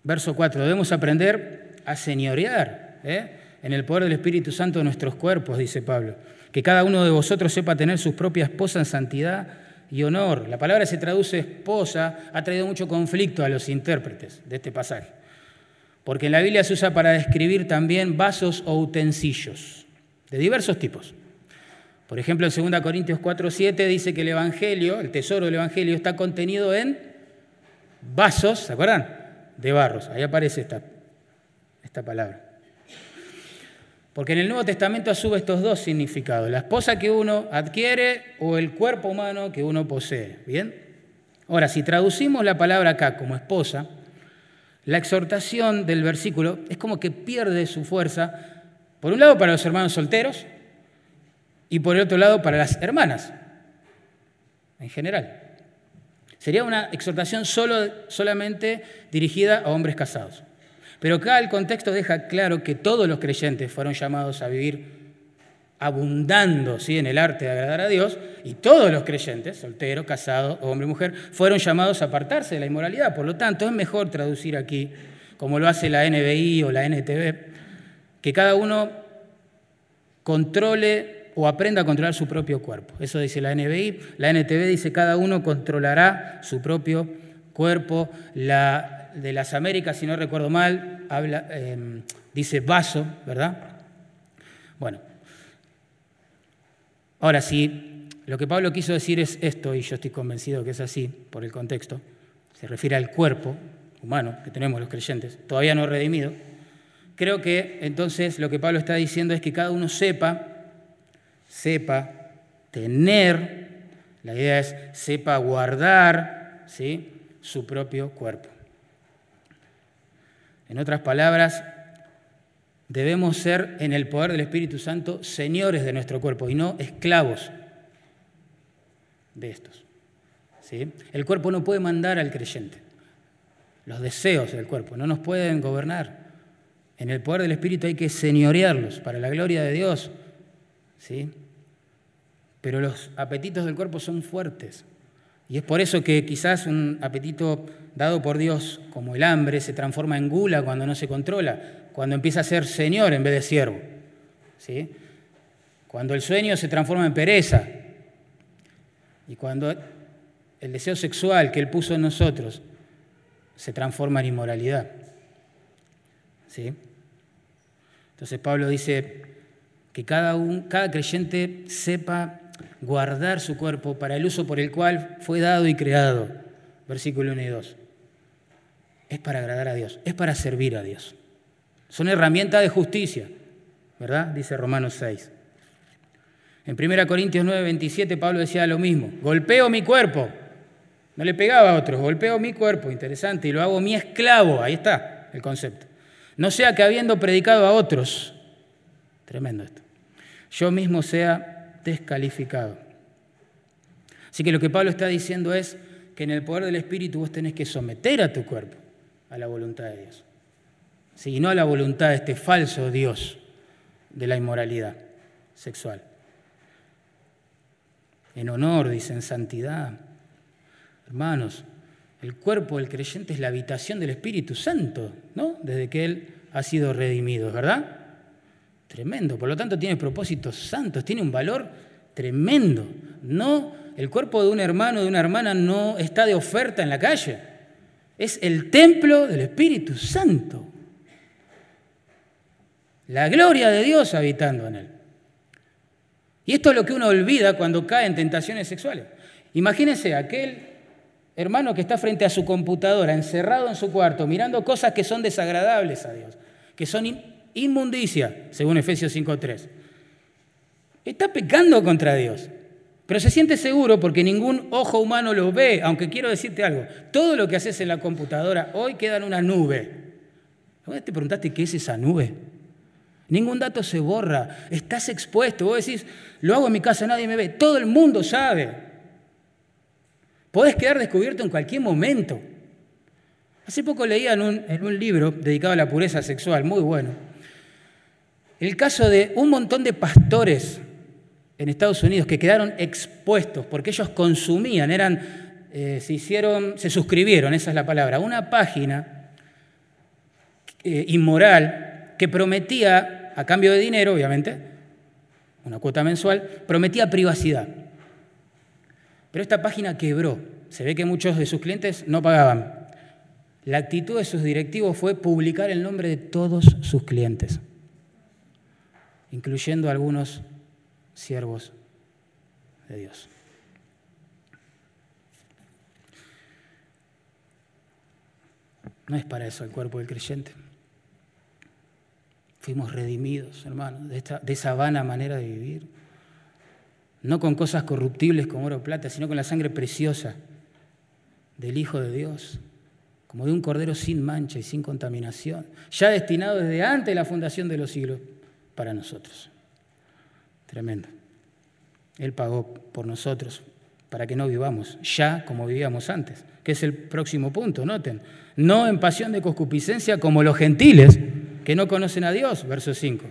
Verso 4, debemos aprender a señorear ¿eh? en el poder del Espíritu Santo de nuestros cuerpos, dice Pablo. Que cada uno de vosotros sepa tener su propia esposa en santidad y honor. La palabra se traduce esposa, ha traído mucho conflicto a los intérpretes de este pasaje. Porque en la Biblia se usa para describir también vasos o utensilios de diversos tipos. Por ejemplo, en 2 Corintios 4:7 dice que el Evangelio, el tesoro del Evangelio, está contenido en vasos, ¿se acuerdan? De barros. Ahí aparece esta, esta palabra. Porque en el Nuevo Testamento asume estos dos significados, la esposa que uno adquiere o el cuerpo humano que uno posee. ¿Bien? Ahora, si traducimos la palabra acá como esposa, la exhortación del versículo es como que pierde su fuerza por un lado para los hermanos solteros y por el otro lado para las hermanas, en general. Sería una exhortación solo, solamente dirigida a hombres casados. Pero acá el contexto deja claro que todos los creyentes fueron llamados a vivir abundando ¿sí? en el arte de agradar a Dios, y todos los creyentes, solteros, casados, hombre y mujer, fueron llamados a apartarse de la inmoralidad. Por lo tanto, es mejor traducir aquí, como lo hace la NBI o la NTV, que cada uno controle o aprenda a controlar su propio cuerpo. Eso dice la NBI. La NTV dice cada uno controlará su propio cuerpo. La de las Américas, si no recuerdo mal, habla, em, dice vaso, ¿verdad? Bueno. Ahora, si lo que Pablo quiso decir es esto, y yo estoy convencido que es así por el contexto, se refiere al cuerpo humano que tenemos los creyentes, todavía no redimido, Creo que entonces lo que Pablo está diciendo es que cada uno sepa, sepa tener, la idea es sepa guardar ¿sí? su propio cuerpo. En otras palabras, debemos ser en el poder del Espíritu Santo señores de nuestro cuerpo y no esclavos de estos. ¿sí? El cuerpo no puede mandar al creyente. Los deseos del cuerpo no nos pueden gobernar. En el poder del Espíritu hay que señorearlos para la gloria de Dios. ¿sí? Pero los apetitos del cuerpo son fuertes. Y es por eso que quizás un apetito dado por Dios, como el hambre, se transforma en gula cuando no se controla, cuando empieza a ser señor en vez de siervo. ¿sí? Cuando el sueño se transforma en pereza. Y cuando el deseo sexual que Él puso en nosotros se transforma en inmoralidad. ¿Sí? Entonces Pablo dice que cada, cada creyente sepa guardar su cuerpo para el uso por el cual fue dado y creado. Versículo 1 y 2. Es para agradar a Dios, es para servir a Dios. Son herramientas de justicia, ¿verdad? Dice Romanos 6. En 1 Corintios 9, 27 Pablo decía lo mismo, golpeo mi cuerpo, no le pegaba a otros, golpeo mi cuerpo, interesante, y lo hago mi esclavo, ahí está el concepto. No sea que habiendo predicado a otros, tremendo esto, yo mismo sea descalificado. Así que lo que Pablo está diciendo es que en el poder del Espíritu vos tenés que someter a tu cuerpo a la voluntad de Dios. Sí, no a la voluntad de este falso Dios de la inmoralidad sexual. En honor, dice, en santidad. Hermanos, el cuerpo del creyente es la habitación del Espíritu Santo, ¿no? Desde que Él ha sido redimido, ¿verdad? Tremendo. Por lo tanto, tiene propósitos santos, tiene un valor tremendo. No, el cuerpo de un hermano o de una hermana no está de oferta en la calle. Es el templo del Espíritu Santo. La gloria de Dios habitando en él. Y esto es lo que uno olvida cuando cae en tentaciones sexuales. Imagínense aquel hermano que está frente a su computadora, encerrado en su cuarto, mirando cosas que son desagradables a Dios, que son inmundicia, según Efesios 5.3. Está pecando contra Dios, pero se siente seguro porque ningún ojo humano lo ve, aunque quiero decirte algo, todo lo que haces en la computadora hoy queda en una nube. ¿Te preguntaste qué es esa nube? Ningún dato se borra, estás expuesto. Vos decís, lo hago en mi casa, nadie me ve, todo el mundo sabe. Podés quedar descubierto en cualquier momento. Hace poco leía en un, libro dedicado a la pureza sexual, muy bueno, el caso de un montón de pastores en Estados Unidos que quedaron expuestos porque ellos consumían, eran, eh, se hicieron, se suscribieron, esa es la palabra, una página eh, inmoral que prometía, a cambio de dinero, obviamente, una cuota mensual, prometía privacidad. Pero esta página quebró. Se ve que muchos de sus clientes no pagaban. La actitud de sus directivos fue publicar el nombre de todos sus clientes, incluyendo algunos siervos de Dios. No es para eso el cuerpo del creyente. Fuimos redimidos, hermanos, de, de esa vana manera de vivir. No con cosas corruptibles como oro o plata, sino con la sangre preciosa del Hijo de Dios, como de un cordero sin mancha y sin contaminación, ya destinado desde antes de la fundación de los siglos para nosotros. Tremendo. Él pagó por nosotros para que no vivamos ya como vivíamos antes, que es el próximo punto, noten. No en pasión de concupiscencia como los gentiles que no conocen a Dios, verso 5.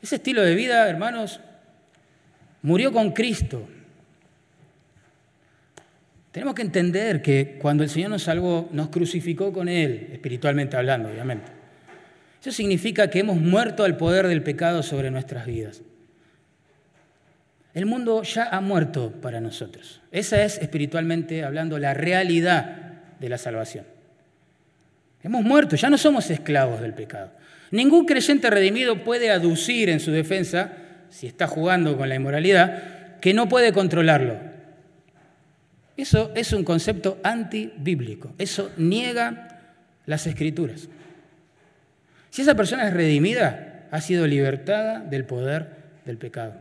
Ese estilo de vida, hermanos, murió con Cristo. Tenemos que entender que cuando el Señor nos salvó, nos crucificó con Él, espiritualmente hablando, obviamente. Eso significa que hemos muerto al poder del pecado sobre nuestras vidas. El mundo ya ha muerto para nosotros. Esa es, espiritualmente hablando, la realidad de la salvación. Hemos muerto, ya no somos esclavos del pecado. Ningún creyente redimido puede aducir en su defensa, si está jugando con la inmoralidad, que no puede controlarlo. Eso es un concepto antibíblico. Eso niega las escrituras. Si esa persona es redimida, ha sido libertada del poder del pecado.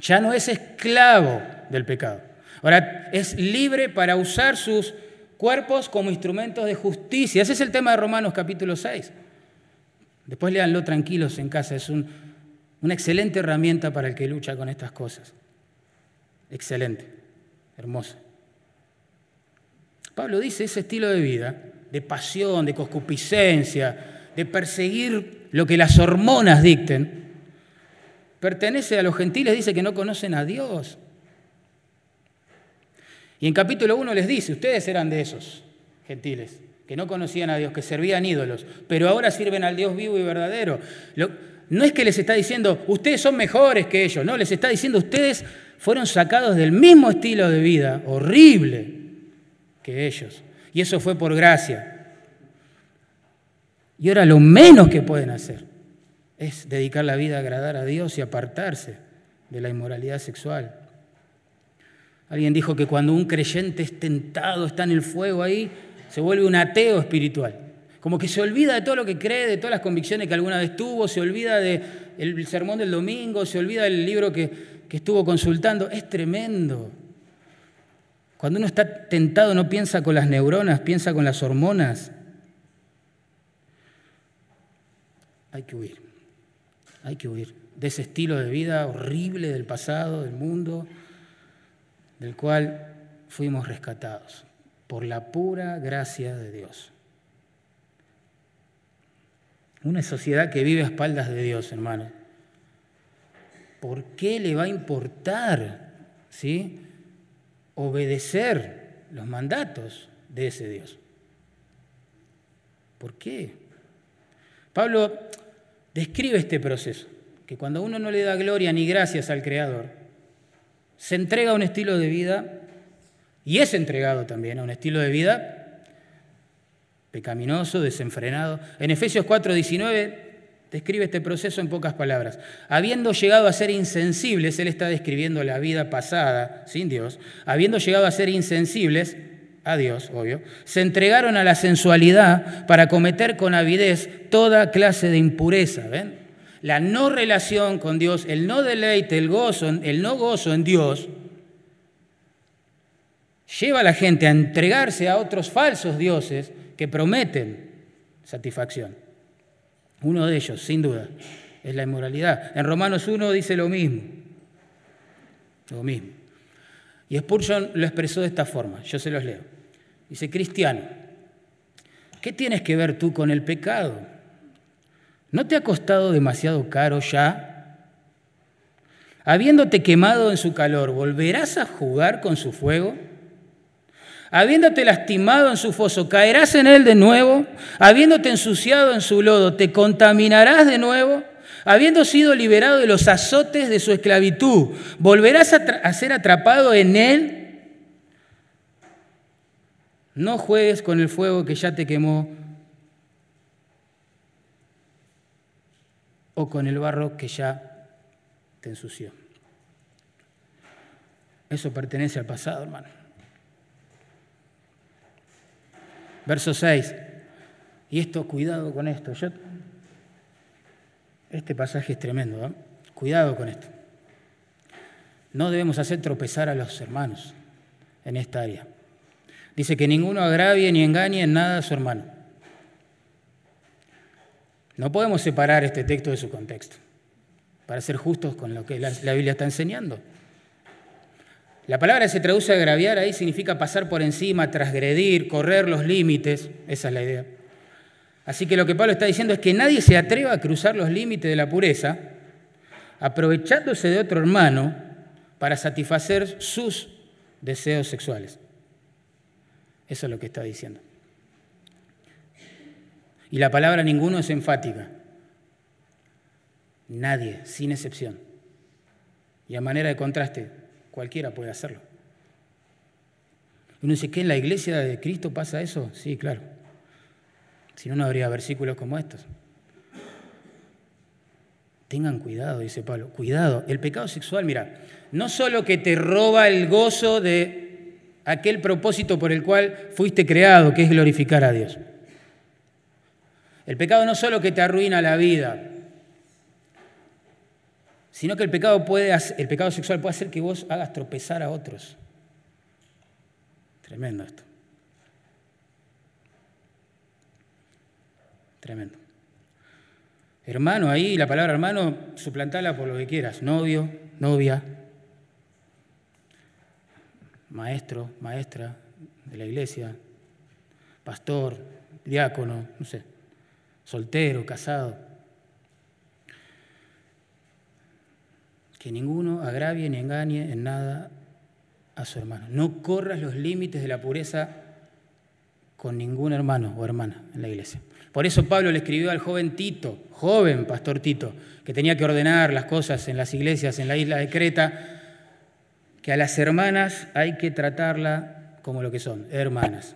Ya no es esclavo del pecado. Ahora es libre para usar sus cuerpos como instrumentos de justicia. Ese es el tema de Romanos capítulo 6. Después léanlo tranquilos en casa. Es una excelente herramienta para el que lucha con estas cosas. Excelente, hermosa. Pablo dice ese estilo de vida, de pasión, de concupiscencia, de perseguir lo que las hormonas dicten, pertenece a los gentiles, dice que no conocen a Dios. Y en capítulo 1 les dice, ustedes eran de esos gentiles, que no conocían a Dios, que servían ídolos, pero ahora sirven al Dios vivo y verdadero. No es que les está diciendo, ustedes son mejores que ellos, no, les está diciendo, ustedes fueron sacados del mismo estilo de vida horrible que ellos. Y eso fue por gracia. Y ahora lo menos que pueden hacer es dedicar la vida a agradar a Dios y apartarse de la inmoralidad sexual. Alguien dijo que cuando un creyente es tentado, está en el fuego ahí, se vuelve un ateo espiritual. Como que se olvida de todo lo que cree, de todas las convicciones que alguna vez tuvo, se olvida del sermón del domingo, se olvida del libro que, que estuvo consultando. Es tremendo. Cuando uno está tentado no piensa con las neuronas, piensa con las hormonas. Hay que huir. Hay que huir de ese estilo de vida horrible del pasado, del mundo, del cual fuimos rescatados por la pura gracia de Dios. Una sociedad que vive a espaldas de Dios, hermano. ¿Por qué le va a importar ¿sí? obedecer los mandatos de ese Dios? ¿Por qué? Pablo describe este proceso, que cuando uno no le da gloria ni gracias al Creador, se entrega a un estilo de vida y es entregado también a un estilo de vida pecaminoso, desenfrenado. En Efesios 4:19 describe este proceso en pocas palabras. Habiendo llegado a ser insensibles, él está describiendo la vida pasada sin Dios, habiendo llegado a ser insensibles, a Dios, obvio, se entregaron a la sensualidad para cometer con avidez toda clase de impureza, ¿ven? La no relación con Dios, el no deleite, el gozo, el no gozo en Dios, lleva a la gente a entregarse a otros falsos dioses que prometen satisfacción. Uno de ellos, sin duda, es la inmoralidad. En Romanos 1 dice lo mismo. Lo mismo. Y Spurgeon lo expresó de esta forma, yo se los leo. Dice, cristiano, ¿qué tienes que ver tú con el pecado? ¿No te ha costado demasiado caro ya? Habiéndote quemado en su calor, ¿volverás a jugar con su fuego? Habiéndote lastimado en su foso, ¿caerás en él de nuevo? Habiéndote ensuciado en su lodo, ¿te contaminarás de nuevo? Habiendo sido liberado de los azotes de su esclavitud, ¿volverás a, ser atrapado en él? No juegues con el fuego que ya te quemó o con el barro que ya te ensució. Eso pertenece al pasado, hermano. Verso 6. Y esto, cuidado con esto. Yo, este pasaje es tremendo. ¿eh? Cuidado con esto. No debemos hacer tropezar a los hermanos en esta área. Dice que ninguno agravie ni engañe en nada a su hermano. No podemos separar este texto de su contexto para ser justos con lo que la, Biblia está enseñando. La palabra se traduce agraviar ahí significa pasar por encima, transgredir, correr los límites. Esa es la idea. Así que lo que Pablo está diciendo es que nadie se atreva a cruzar los límites de la pureza, aprovechándose de otro hermano para satisfacer sus deseos sexuales. Eso es lo que está diciendo. Y la palabra ninguno es enfática. Nadie, sin excepción. Y a manera de contraste, cualquiera puede hacerlo. Uno dice, ¿qué en la iglesia de Cristo pasa eso? Sí, claro. Si no, no habría versículos como estos. Tengan cuidado, dice Pablo. Cuidado. El pecado sexual, mira, no solo que te roba el gozo de aquel propósito por el cual fuiste creado, que es glorificar a Dios. El pecado no solo que te arruina la vida, sino que el pecado, puede, el pecado sexual puede hacer que vos hagas tropezar a otros. Tremendo esto. Tremendo. Hermano, ahí la palabra hermano, suplantala por lo que quieras. Novio, novia, maestro, maestra de la iglesia, pastor, diácono, no sé soltero, casado. Que ninguno agravie ni engañe en nada a su hermano. No corras los límites de la pureza con ningún hermano o hermana en la iglesia. Por eso Pablo le escribió al joven Tito, joven pastor Tito, que tenía que ordenar las cosas en las iglesias en la isla de Creta, que a las hermanas hay que tratarla como lo que son, hermanas,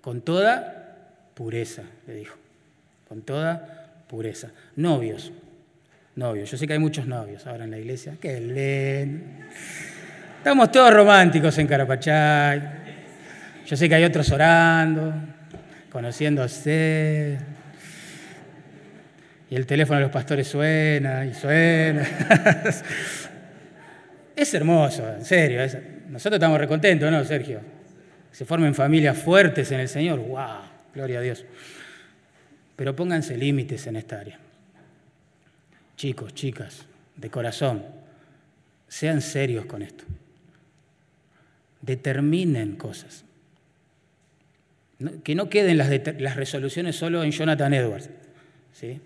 con toda pureza, le dijo con toda pureza. Novios, novios. Yo sé que hay muchos novios ahora en la iglesia. ¡Qué len! Estamos todos románticos en Carapachay. Yo sé que hay otros orando, conociéndose. Y el teléfono de los pastores suena y suena. es hermoso, en serio. Nosotros estamos recontentos, ¿no, Sergio? Se formen familias fuertes en el Señor. ¡Wow! Gloria a Dios. Pero pónganse límites en esta área. Chicos, chicas, de corazón, sean serios con esto. Determinen cosas. que no queden las, resoluciones solo en Jonathan Edwards. ¿sí?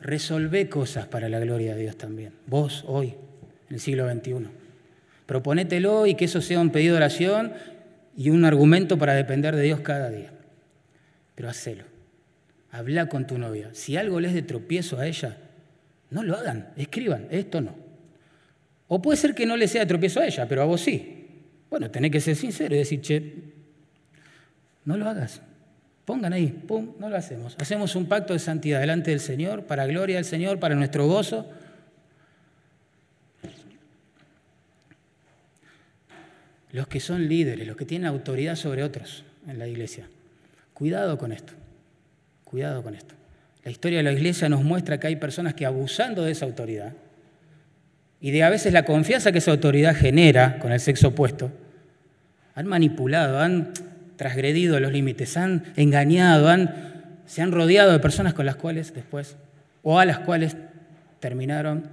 Resolvé cosas para la gloria de Dios también. Vos hoy, en el siglo XXI. Proponételo y que eso sea un pedido de oración y un argumento para depender de Dios cada día. Pero hacelo. Habla con tu novia. Si algo les de tropiezo a ella, no lo hagan, escriban, esto no. O puede ser que no le sea tropiezo a ella, pero a vos sí. Bueno, tenés que ser sincero y decir, che, no lo hagas. Pongan ahí, pum, no lo hacemos. Hacemos un pacto de santidad delante del Señor, para gloria del Señor, para nuestro gozo. Los que son líderes, los que tienen autoridad sobre otros en la iglesia, cuidado con esto. Cuidado con esto. La historia de la iglesia nos muestra que hay personas que abusando de esa autoridad y de a veces la confianza que esa autoridad genera con el sexo opuesto, han manipulado, han transgredido los límites, han engañado, se han rodeado de personas con las cuales después, o a las cuales terminaron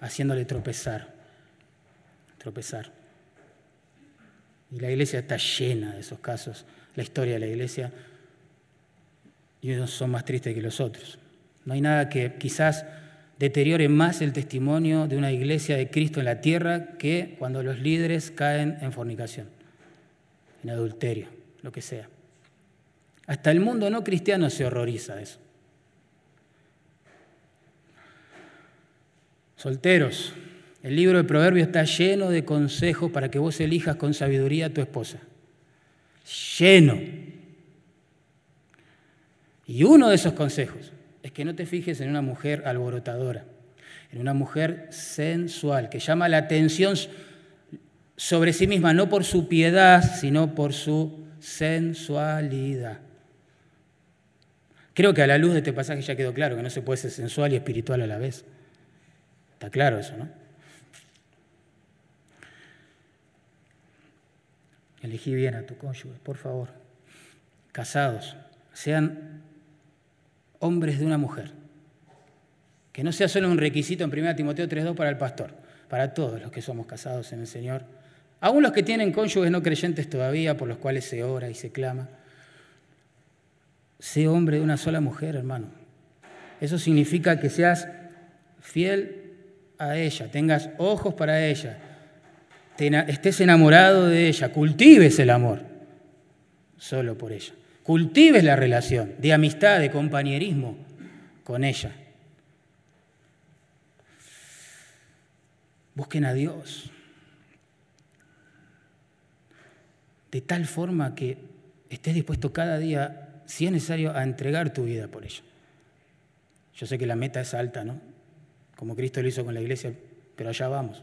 haciéndole tropezar, tropezar. Y la iglesia está llena de esos casos, la historia de la iglesia y unos son más tristes que los otros. No hay nada que quizás deteriore más el testimonio de una iglesia de Cristo en la tierra que cuando los líderes caen en fornicación, en adulterio, lo que sea. Hasta el mundo no cristiano se horroriza de eso. Solteros, el libro de Proverbios está lleno de consejos para que vos elijas con sabiduría a tu esposa. Lleno. Y uno de esos consejos es que no te fijes en una mujer alborotadora, en una mujer sensual, que llama la atención sobre sí misma, no por su piedad, sino por su sensualidad. Creo que a la luz de este pasaje ya quedó claro que no se puede ser sensual y espiritual a la vez. Está claro eso, ¿no? Elegí bien a tu cónyuge, por favor. Casados, sean hombres de una mujer. Que no sea solo un requisito en 1 Timoteo 3.2 para el pastor, para todos los que somos casados en el Señor, aún los que tienen cónyuges no creyentes todavía, por los cuales se ora y se clama. Sé hombre de una sola mujer, hermano. Eso significa que seas fiel a ella, tengas ojos para ella, estés enamorado de ella, cultives el amor solo por ella. Cultives la relación de amistad, de compañerismo con ella. Busquen a Dios. De tal forma que estés dispuesto cada día, si es necesario, a entregar tu vida por ella. Yo sé que la meta es alta, ¿no? Como Cristo lo hizo con la iglesia, pero allá vamos.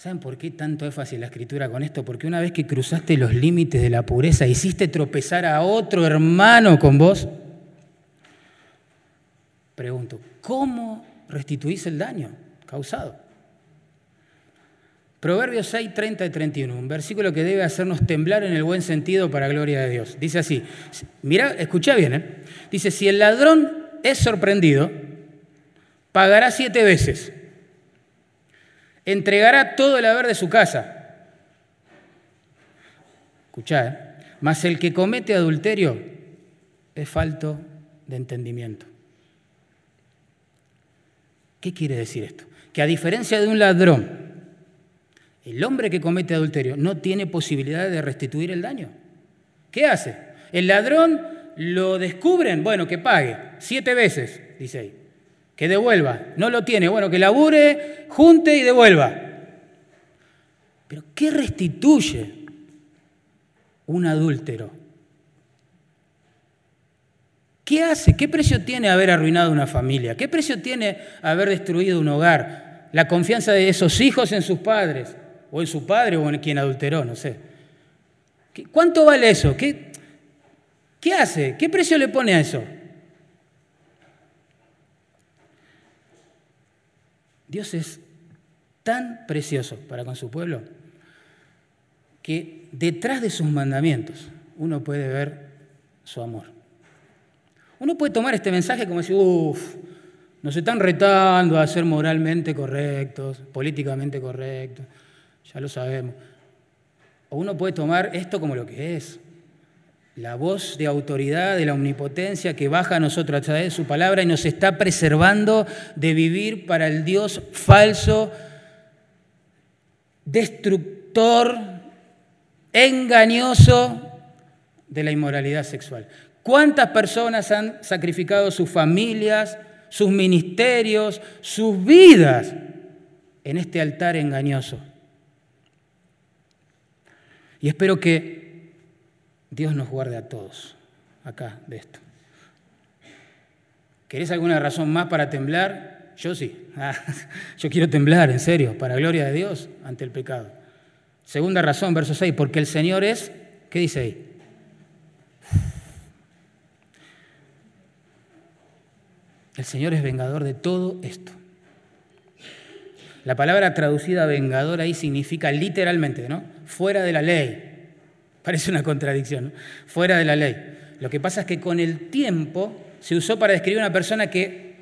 ¿Saben por qué tanto énfasis en la escritura con esto? Porque una vez que cruzaste los límites de la pureza, hiciste tropezar a otro hermano con vos. Pregunto, ¿cómo restituís el daño causado? Proverbios 6, 30 y 31, un versículo que debe hacernos temblar en el buen sentido para gloria de Dios. Dice así, mira, escucha bien, ¿eh? dice, si el ladrón es sorprendido, pagará siete veces entregará todo el haber de su casa. Escuchad, ¿eh? mas el que comete adulterio es falto de entendimiento. ¿Qué quiere decir esto? Que a diferencia de un ladrón, el hombre que comete adulterio no tiene posibilidad de restituir el daño. ¿Qué hace? El ladrón lo descubren, bueno, que pague siete veces, dice ahí que devuelva. No lo tiene, bueno, que labure, junte y devuelva. Pero ¿qué restituye un adúltero? ¿Qué hace? ¿Qué precio tiene haber arruinado una familia? ¿Qué precio tiene haber destruido un hogar? La confianza de esos hijos en sus padres, o en su padre, o en quien adulteró, no sé. ¿Cuánto vale eso? ¿Qué, qué hace? ¿Qué precio le pone a eso? Dios es tan precioso para con su pueblo que detrás de sus mandamientos uno puede ver su amor. Uno puede tomar este mensaje como decir, uff, nos están retando a ser moralmente correctos, políticamente correctos, ya lo sabemos. O uno puede tomar esto como lo que es, la voz de autoridad de la omnipotencia que baja a nosotros a través de su palabra y nos está preservando de vivir para el Dios falso, destructor, engañoso de la inmoralidad sexual. ¿Cuántas personas han sacrificado sus familias, sus ministerios, sus vidas en este altar engañoso? Y espero que Dios nos guarde a todos acá de esto. ¿Querés alguna razón más para temblar? Yo sí. Ah, yo quiero temblar, en serio, para gloria de Dios ante el pecado. Segunda razón, verso 6, porque el Señor es, ¿qué dice ahí? El Señor es vengador de todo esto. La palabra traducida vengador ahí significa literalmente, ¿no? Fuera de la ley, Parece una contradicción, fuera de la ley. Lo que pasa es que con el tiempo se usó para describir a una persona que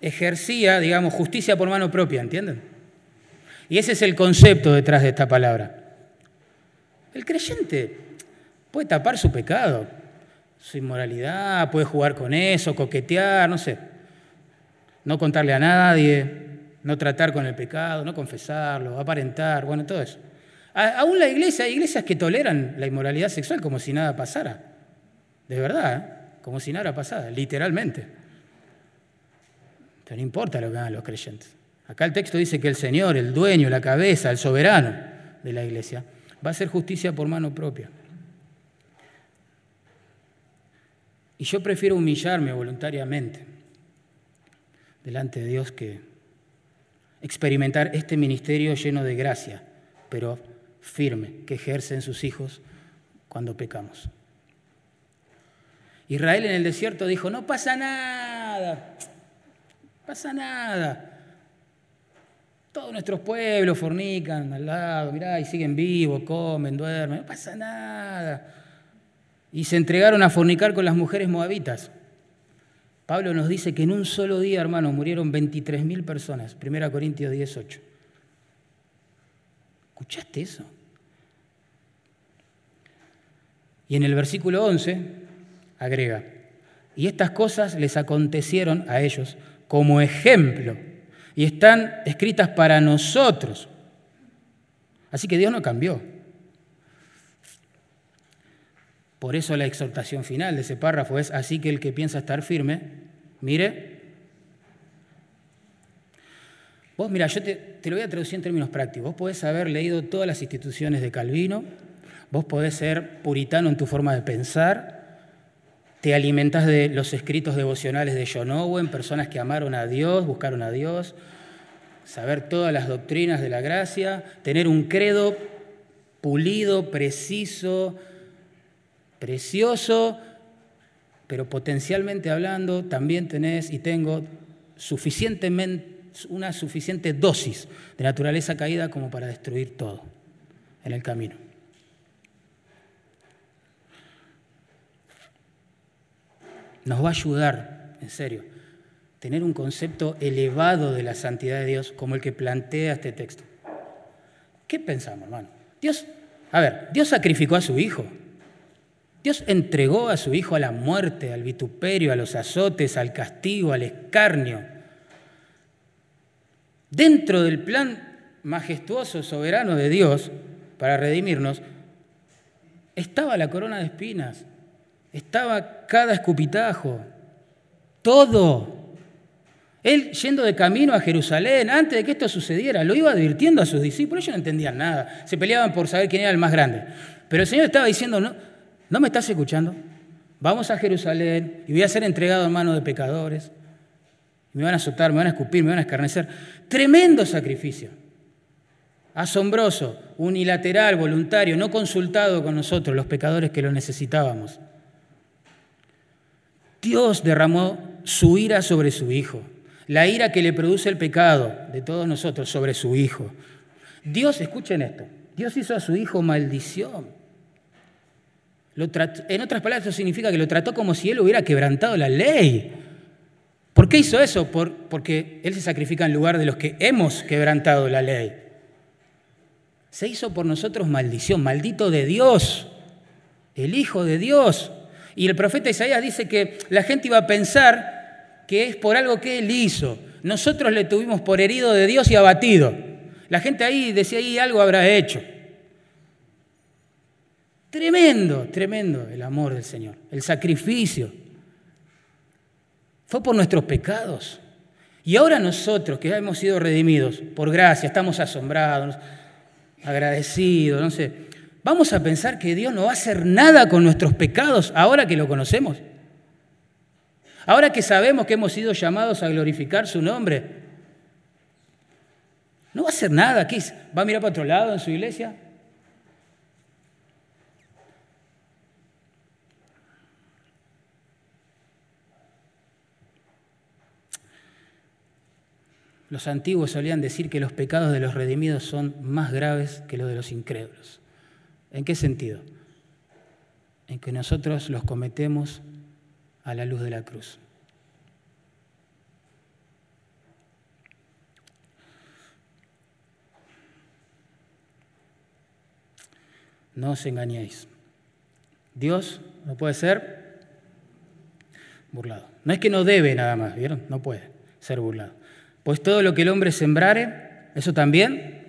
ejercía, digamos, justicia por mano propia, ¿entienden? Y ese es el concepto detrás de esta palabra. El creyente puede tapar su pecado. su inmoralidad, puede jugar con eso, coquetear, no sé. No contarle a nadie, no tratar con el pecado, no confesarlo, aparentar, bueno, todo eso. Aún la iglesia, hay iglesias que toleran la inmoralidad sexual como si nada pasara. De verdad, ¿eh? como si nada pasara, literalmente. Pero no importa lo que hagan los creyentes. Acá el texto dice que el Señor, el dueño, la cabeza, el soberano de la iglesia, va a hacer justicia por mano propia. Y yo prefiero humillarme voluntariamente delante de Dios que experimentar este ministerio lleno de gracia, pero firme, que ejercen sus hijos cuando pecamos. Israel en el desierto dijo, no pasa nada, pasa nada. Todos nuestros pueblos fornican al lado, mirá, y siguen vivos, comen, duermen, no pasa nada. Y se entregaron a fornicar con las mujeres moabitas. Pablo nos dice que en un solo día, hermanos, murieron 23.000 personas. 1 Corintios 18. ¿Escuchaste eso? Y en el versículo 11 agrega, y estas cosas les acontecieron a ellos como ejemplo y están escritas para nosotros. Así que Dios no cambió. Por eso la exhortación final de ese párrafo es, así que el que piensa estar firme, mire. Vos, mira, yo te, lo voy a traducir en términos prácticos. Vos podés haber leído todas las instituciones de Calvino, vos podés ser puritano en tu forma de pensar, te alimentas de los escritos devocionales de John Owen, personas que amaron a Dios, buscaron a Dios, saber todas las doctrinas de la gracia, tener un credo pulido, preciso, precioso, pero potencialmente hablando también tenés y tengo suficientemente, una suficiente dosis de naturaleza caída como para destruir todo en el camino. Nos va a ayudar, en serio, tener un concepto elevado de la santidad de Dios como el que plantea este texto. ¿Qué pensamos, hermano? Dios, a ver, Dios sacrificó a su Hijo. Dios entregó a su Hijo a la muerte, al vituperio, a los azotes, al castigo, al escarnio. Dentro del plan majestuoso, soberano de Dios para redimirnos, estaba la corona de espinas, estaba cada escupitajo, todo. Él yendo de camino a Jerusalén, antes de que esto sucediera, lo iba advirtiendo a sus discípulos, ellos no entendían nada, se peleaban por saber quién era el más grande. Pero el Señor estaba diciendo, no, ¿No me estás escuchando? Vamos a Jerusalén y voy a ser entregado en manos de pecadores. Me van a azotar, me van a escupir, me van a escarnecer. Tremendo sacrificio. Asombroso, unilateral, voluntario, no consultado con nosotros, los pecadores que lo necesitábamos. Dios derramó su ira sobre su Hijo, la ira que le produce el pecado de todos nosotros sobre su Hijo. Dios, escuchen esto, Dios hizo a su Hijo maldición en otras palabras, eso significa que lo trató como si él hubiera quebrantado la ley. ¿Por qué hizo eso? porque él se sacrifica en lugar de los que hemos quebrantado la ley. Se hizo por nosotros maldición, maldito de Dios, el Hijo de Dios. Y el profeta Isaías dice que la gente iba a pensar que es por algo que él hizo. Nosotros le tuvimos por herido de Dios y abatido. La gente ahí decía, ahí algo habrá hecho. Tremendo, tremendo el amor del Señor, el sacrificio. Fue por nuestros pecados. Y ahora nosotros que hemos sido redimidos por gracia, estamos asombrados, agradecidos, no sé, vamos a pensar que Dios no va a hacer nada con nuestros pecados ahora que lo conocemos. Ahora que sabemos que hemos sido llamados a glorificar su nombre. No va a hacer nada. ¿Qué ¿Va a mirar para otro lado en su iglesia? Los antiguos solían decir que los pecados de los redimidos son más graves que los de los incrédulos. ¿En qué sentido? En que nosotros los cometemos a la luz de la cruz. No os engañéis. Dios no puede ser burlado. No es que no debe nada más, ¿vieron? No puede ser burlado. Pues todo lo que el hombre sembrare, eso también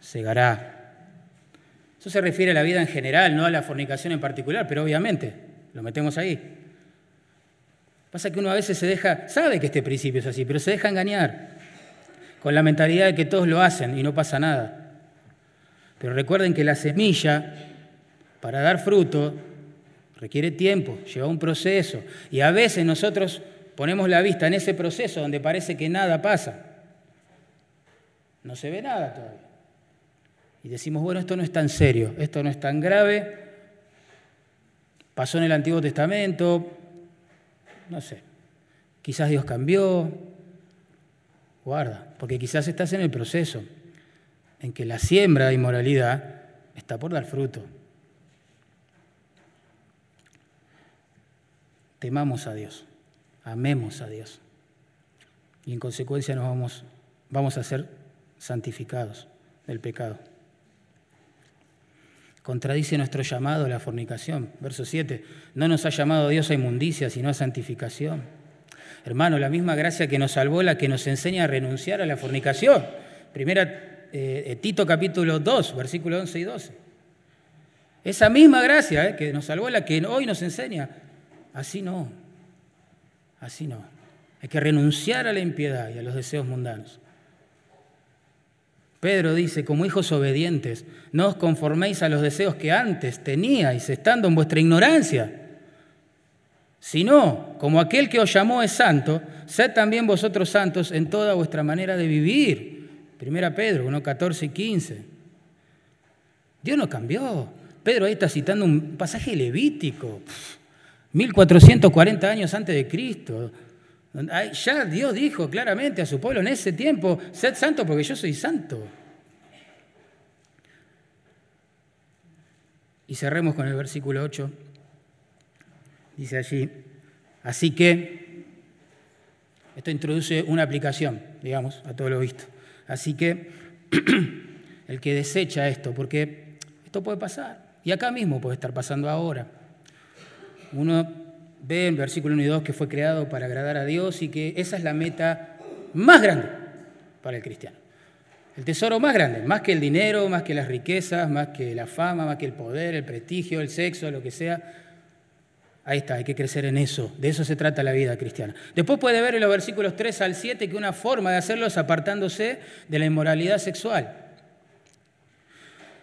segará. Eso se refiere a la vida en general, no a la fornicación en particular, pero obviamente lo metemos ahí. Pasa que uno a veces se deja, sabe que este principio es así, pero se deja engañar con la mentalidad de que todos lo hacen y no pasa nada. Pero recuerden que la semilla, para dar fruto, requiere tiempo, lleva un proceso. Y a veces nosotros ponemos la vista en ese proceso donde parece que nada pasa. No se ve nada todavía. Y decimos, bueno, esto no es tan serio, esto no es tan grave. Pasó en el Antiguo Testamento, no sé, quizás Dios cambió, guarda, porque quizás estás en el proceso en que la siembra de inmoralidad está por dar fruto. Temamos a Dios, amemos a Dios y en consecuencia nos vamos, vamos a ser santificados del pecado. Contradice nuestro llamado a la fornicación. Verso 7. No nos ha llamado Dios a inmundicia, sino a santificación. Hermano, la misma gracia que nos salvó, la que nos enseña a renunciar a la fornicación. Primera eh, eh, Tito capítulo 2, versículos 11 y 12. Esa misma gracia eh, que nos salvó, la que hoy nos enseña. Así no. Así no. Hay que renunciar a la impiedad y a los deseos mundanos. Pedro dice, como hijos obedientes, no os conforméis a los deseos que antes teníais, estando en vuestra ignorancia, sino, como aquel que os llamó es santo, sed también vosotros santos en toda vuestra manera de vivir. Primera Pedro 1, 14 y 15. Dios no cambió. Pedro ahí está citando un pasaje levítico, 1440 años antes de Cristo. Ya Dios dijo claramente a su pueblo en ese tiempo, sed santo porque yo soy santo. Y cerremos con el versículo 8. Dice allí, así que, esto introduce una aplicación, digamos, a todo lo visto. Así que el que desecha esto, porque esto puede pasar, y acá mismo puede estar pasando ahora. Uno ve en versículo 1 y 2 que fue creado para agradar a Dios y que esa es la meta más grande para el cristiano. El tesoro más grande, más que el dinero, más que las riquezas, más que la fama, más que el poder, el prestigio, el sexo, lo que sea. Ahí está, hay que crecer en eso. De eso se trata la vida cristiana. Después puede ver en los versículos 3 al 7 que una forma de hacerlo es apartándose de la inmoralidad sexual.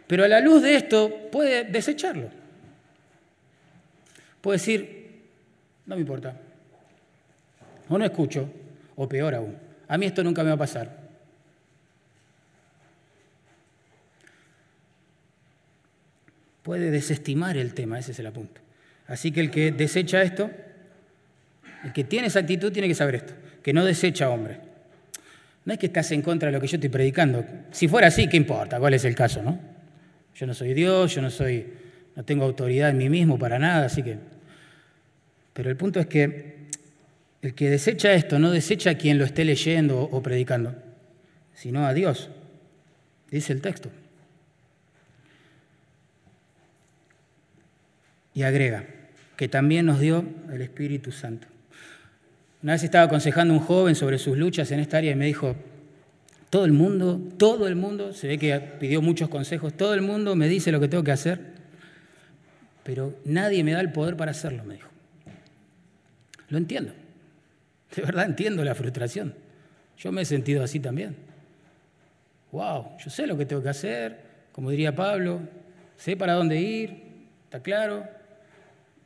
Pero a la luz de esto puede desecharlo. Puede decir, no me importa. O no escucho, o peor aún, a mí esto nunca me va a pasar. Puede desestimar el tema, ese es el apunte. Así que el que desecha esto, el que tiene esa actitud tiene que saber esto, que no desecha hombre. No es que estás en contra de lo que yo estoy predicando. Si fuera así, ¿qué importa? ¿Cuál es el caso, no? Yo no soy Dios, yo no soy, no tengo autoridad en mí mismo para nada, así que pero el punto es que el que desecha esto no desecha a quien lo esté leyendo o predicando, sino a Dios, dice el texto. Y agrega que también nos dio el Espíritu Santo. Una vez estaba aconsejando a un joven sobre sus luchas en esta área y me dijo, todo el mundo, todo el mundo, se ve que pidió muchos consejos, todo el mundo me dice lo que tengo que hacer, pero nadie me da el poder para hacerlo, me dijo. Lo entiendo. De verdad entiendo la frustración. Yo me he sentido así también. Wow, yo sé lo que tengo que hacer, como diría Pablo, sé para dónde ir, está claro,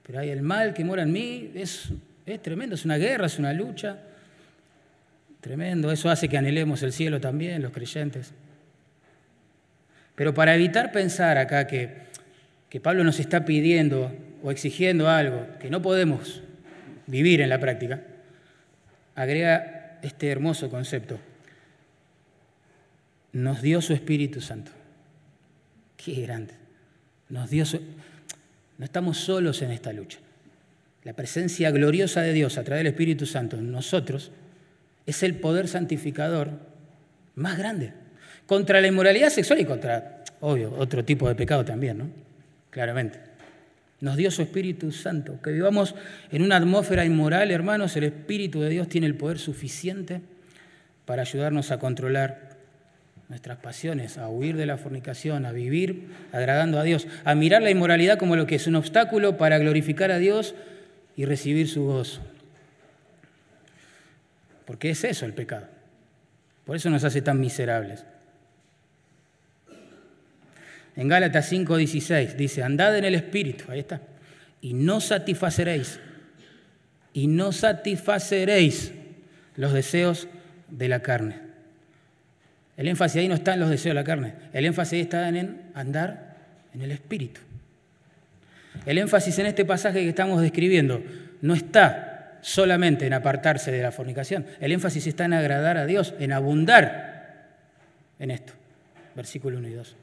pero hay el mal que mora en mí, es, es tremendo, es una guerra, es una lucha. Tremendo, eso hace que anhelemos el cielo también, los creyentes. Pero para evitar pensar acá que, que Pablo nos está pidiendo o exigiendo algo que no podemos vivir en la práctica, agrega este hermoso concepto. Nos dio su Espíritu Santo. Qué grande. Nos dio su... No estamos solos en esta lucha. La presencia gloriosa de Dios a través del Espíritu Santo en nosotros es el poder santificador más grande. Contra la inmoralidad sexual y contra, obvio, otro tipo de pecado también, ¿no? Claramente. Nos dio su Espíritu Santo. Que vivamos en una atmósfera inmoral, hermanos, el Espíritu de Dios tiene el poder suficiente para ayudarnos a controlar nuestras pasiones, a huir de la fornicación, a vivir agradando a Dios, a mirar la inmoralidad como lo que es un obstáculo para glorificar a Dios y recibir su gozo. Porque es eso el pecado. Por eso nos hace tan miserables. En Gálatas 5:16 dice, andad en el Espíritu, ahí está, y no satisfaceréis, y no satisfaceréis los deseos de la carne. El énfasis ahí no está en los deseos de la carne, el énfasis ahí está en andar en el Espíritu. El énfasis en este pasaje que estamos describiendo no está solamente en apartarse de la fornicación, el énfasis está en agradar a Dios, en abundar en esto. Versículo 1 y 2.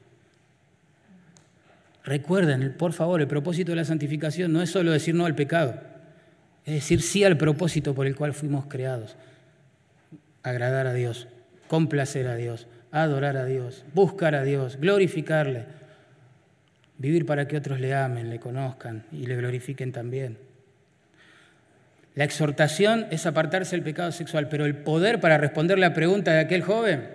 Recuerden, por favor, el propósito de la santificación no es solo decir no al pecado, es decir sí al propósito por el cual fuimos creados. Agradar a Dios, complacer a Dios, adorar a Dios, buscar a Dios, glorificarle, vivir para que otros le amen, le conozcan y le glorifiquen también. La exhortación es apartarse del pecado sexual, pero el poder para responder la pregunta de aquel joven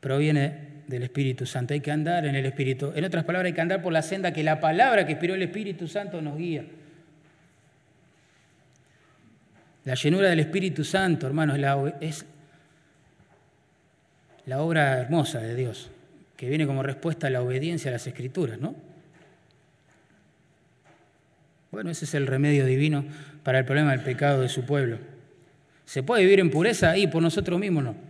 proviene del Espíritu Santo. Hay que andar en el Espíritu. En otras palabras, hay que andar por la senda que la palabra que inspiró el Espíritu Santo nos guía. La llenura del Espíritu Santo, hermanos, es la obra hermosa de Dios, que viene como respuesta a la obediencia a las Escrituras, ¿no? Bueno, ese es el remedio divino para el problema del pecado de su pueblo. ¿Se puede vivir en pureza? Y por nosotros mismos no.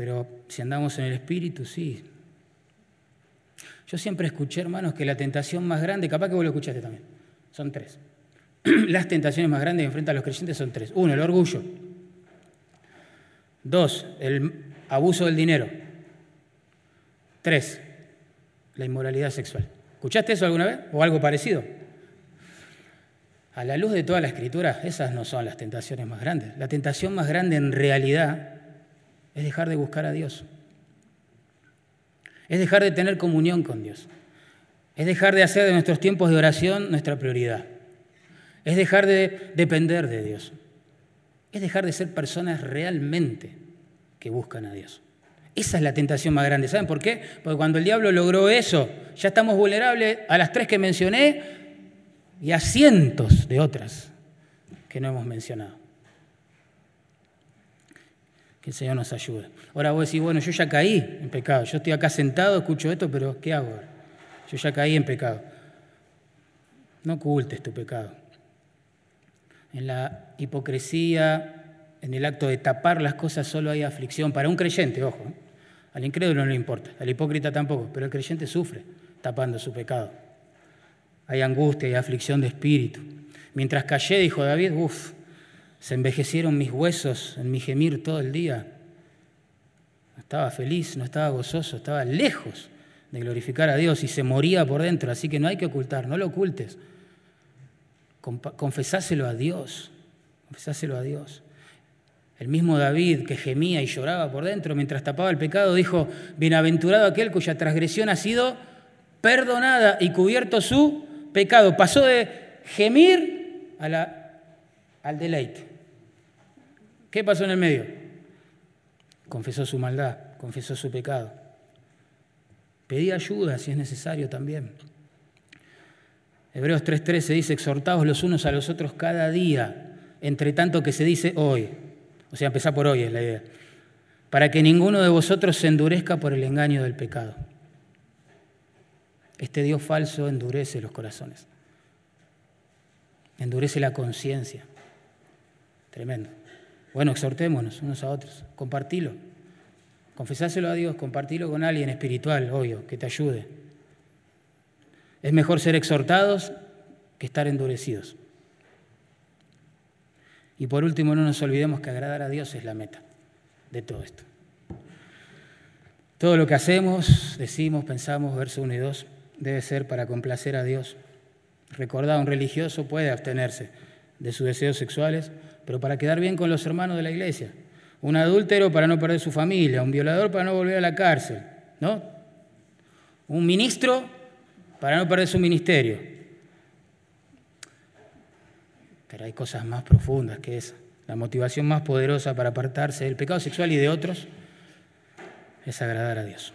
Pero si andamos en el Espíritu, sí. Yo siempre escuché, hermanos, que la tentación más grande, capaz que vos lo escuchaste también, son tres. Las tentaciones más grandes que enfrentan los creyentes son tres. Uno, el orgullo. Dos, el abuso del dinero. Tres, la inmoralidad sexual. ¿Escuchaste eso alguna vez? ¿O algo parecido? A la luz de toda la escritura, esas no son las tentaciones más grandes. La tentación más grande en realidad es dejar de buscar a Dios. Es dejar de tener comunión con Dios. Es dejar de hacer de nuestros tiempos de oración nuestra prioridad. Es dejar de depender de Dios. Es dejar de ser personas realmente que buscan a Dios. Esa es la tentación más grande. ¿Saben por qué? Porque cuando el diablo logró eso, ya estamos vulnerables a las tres que mencioné y a cientos de otras que no hemos mencionado. Que el Señor nos ayude. Ahora vos decís, bueno, yo ya caí en pecado. Yo estoy acá sentado, escucho esto, pero ¿qué hago? Yo ya caí en pecado. No ocultes tu pecado. En la hipocresía, en el acto de tapar las cosas, solo hay aflicción. Para un creyente, ojo. ¿eh? Al incrédulo no le importa, al hipócrita tampoco, pero el creyente sufre tapando su pecado. Hay angustia y aflicción de espíritu. Mientras callé, dijo David, uff, se envejecieron mis huesos en mi gemir todo el día. No estaba feliz, no estaba gozoso, estaba lejos de glorificar a Dios y se moría por dentro. Así que no hay que ocultar, no lo ocultes. Confesáselo a Dios, confesáselo a Dios. El mismo David que gemía y lloraba por dentro mientras tapaba el pecado dijo, bienaventurado aquel cuya transgresión ha sido perdonada y cubierto su pecado. Pasó de gemir a la, al deleite. ¿Qué pasó en el medio? Confesó su maldad, confesó su pecado. Pedí ayuda si es necesario también. Hebreos 3:13 dice, exhortaos los unos a los otros cada día, entre tanto que se dice hoy. O sea, empezar por hoy es la idea. Para que ninguno de vosotros se endurezca por el engaño del pecado. Este Dios falso endurece los corazones. Endurece la conciencia. Tremendo. Bueno, exhortémonos unos a otros, compartilo. Confesáselo a Dios, compartilo con alguien espiritual, obvio, que te ayude. Es mejor ser exhortados que estar endurecidos. Y por último, no nos olvidemos que agradar a Dios es la meta de todo esto. Todo lo que hacemos, decimos, pensamos, verso 1 y 2, debe ser para complacer a Dios. Recordad, un religioso puede abstenerse de sus deseos sexuales, pero para quedar bien con los hermanos de la iglesia. Un adúltero para no perder su familia, un violador para no volver a la cárcel, ¿no? un ministro para no perder su ministerio. Pero hay cosas más profundas que esa. La motivación más poderosa para apartarse del pecado sexual y de otros es agradar a Dios.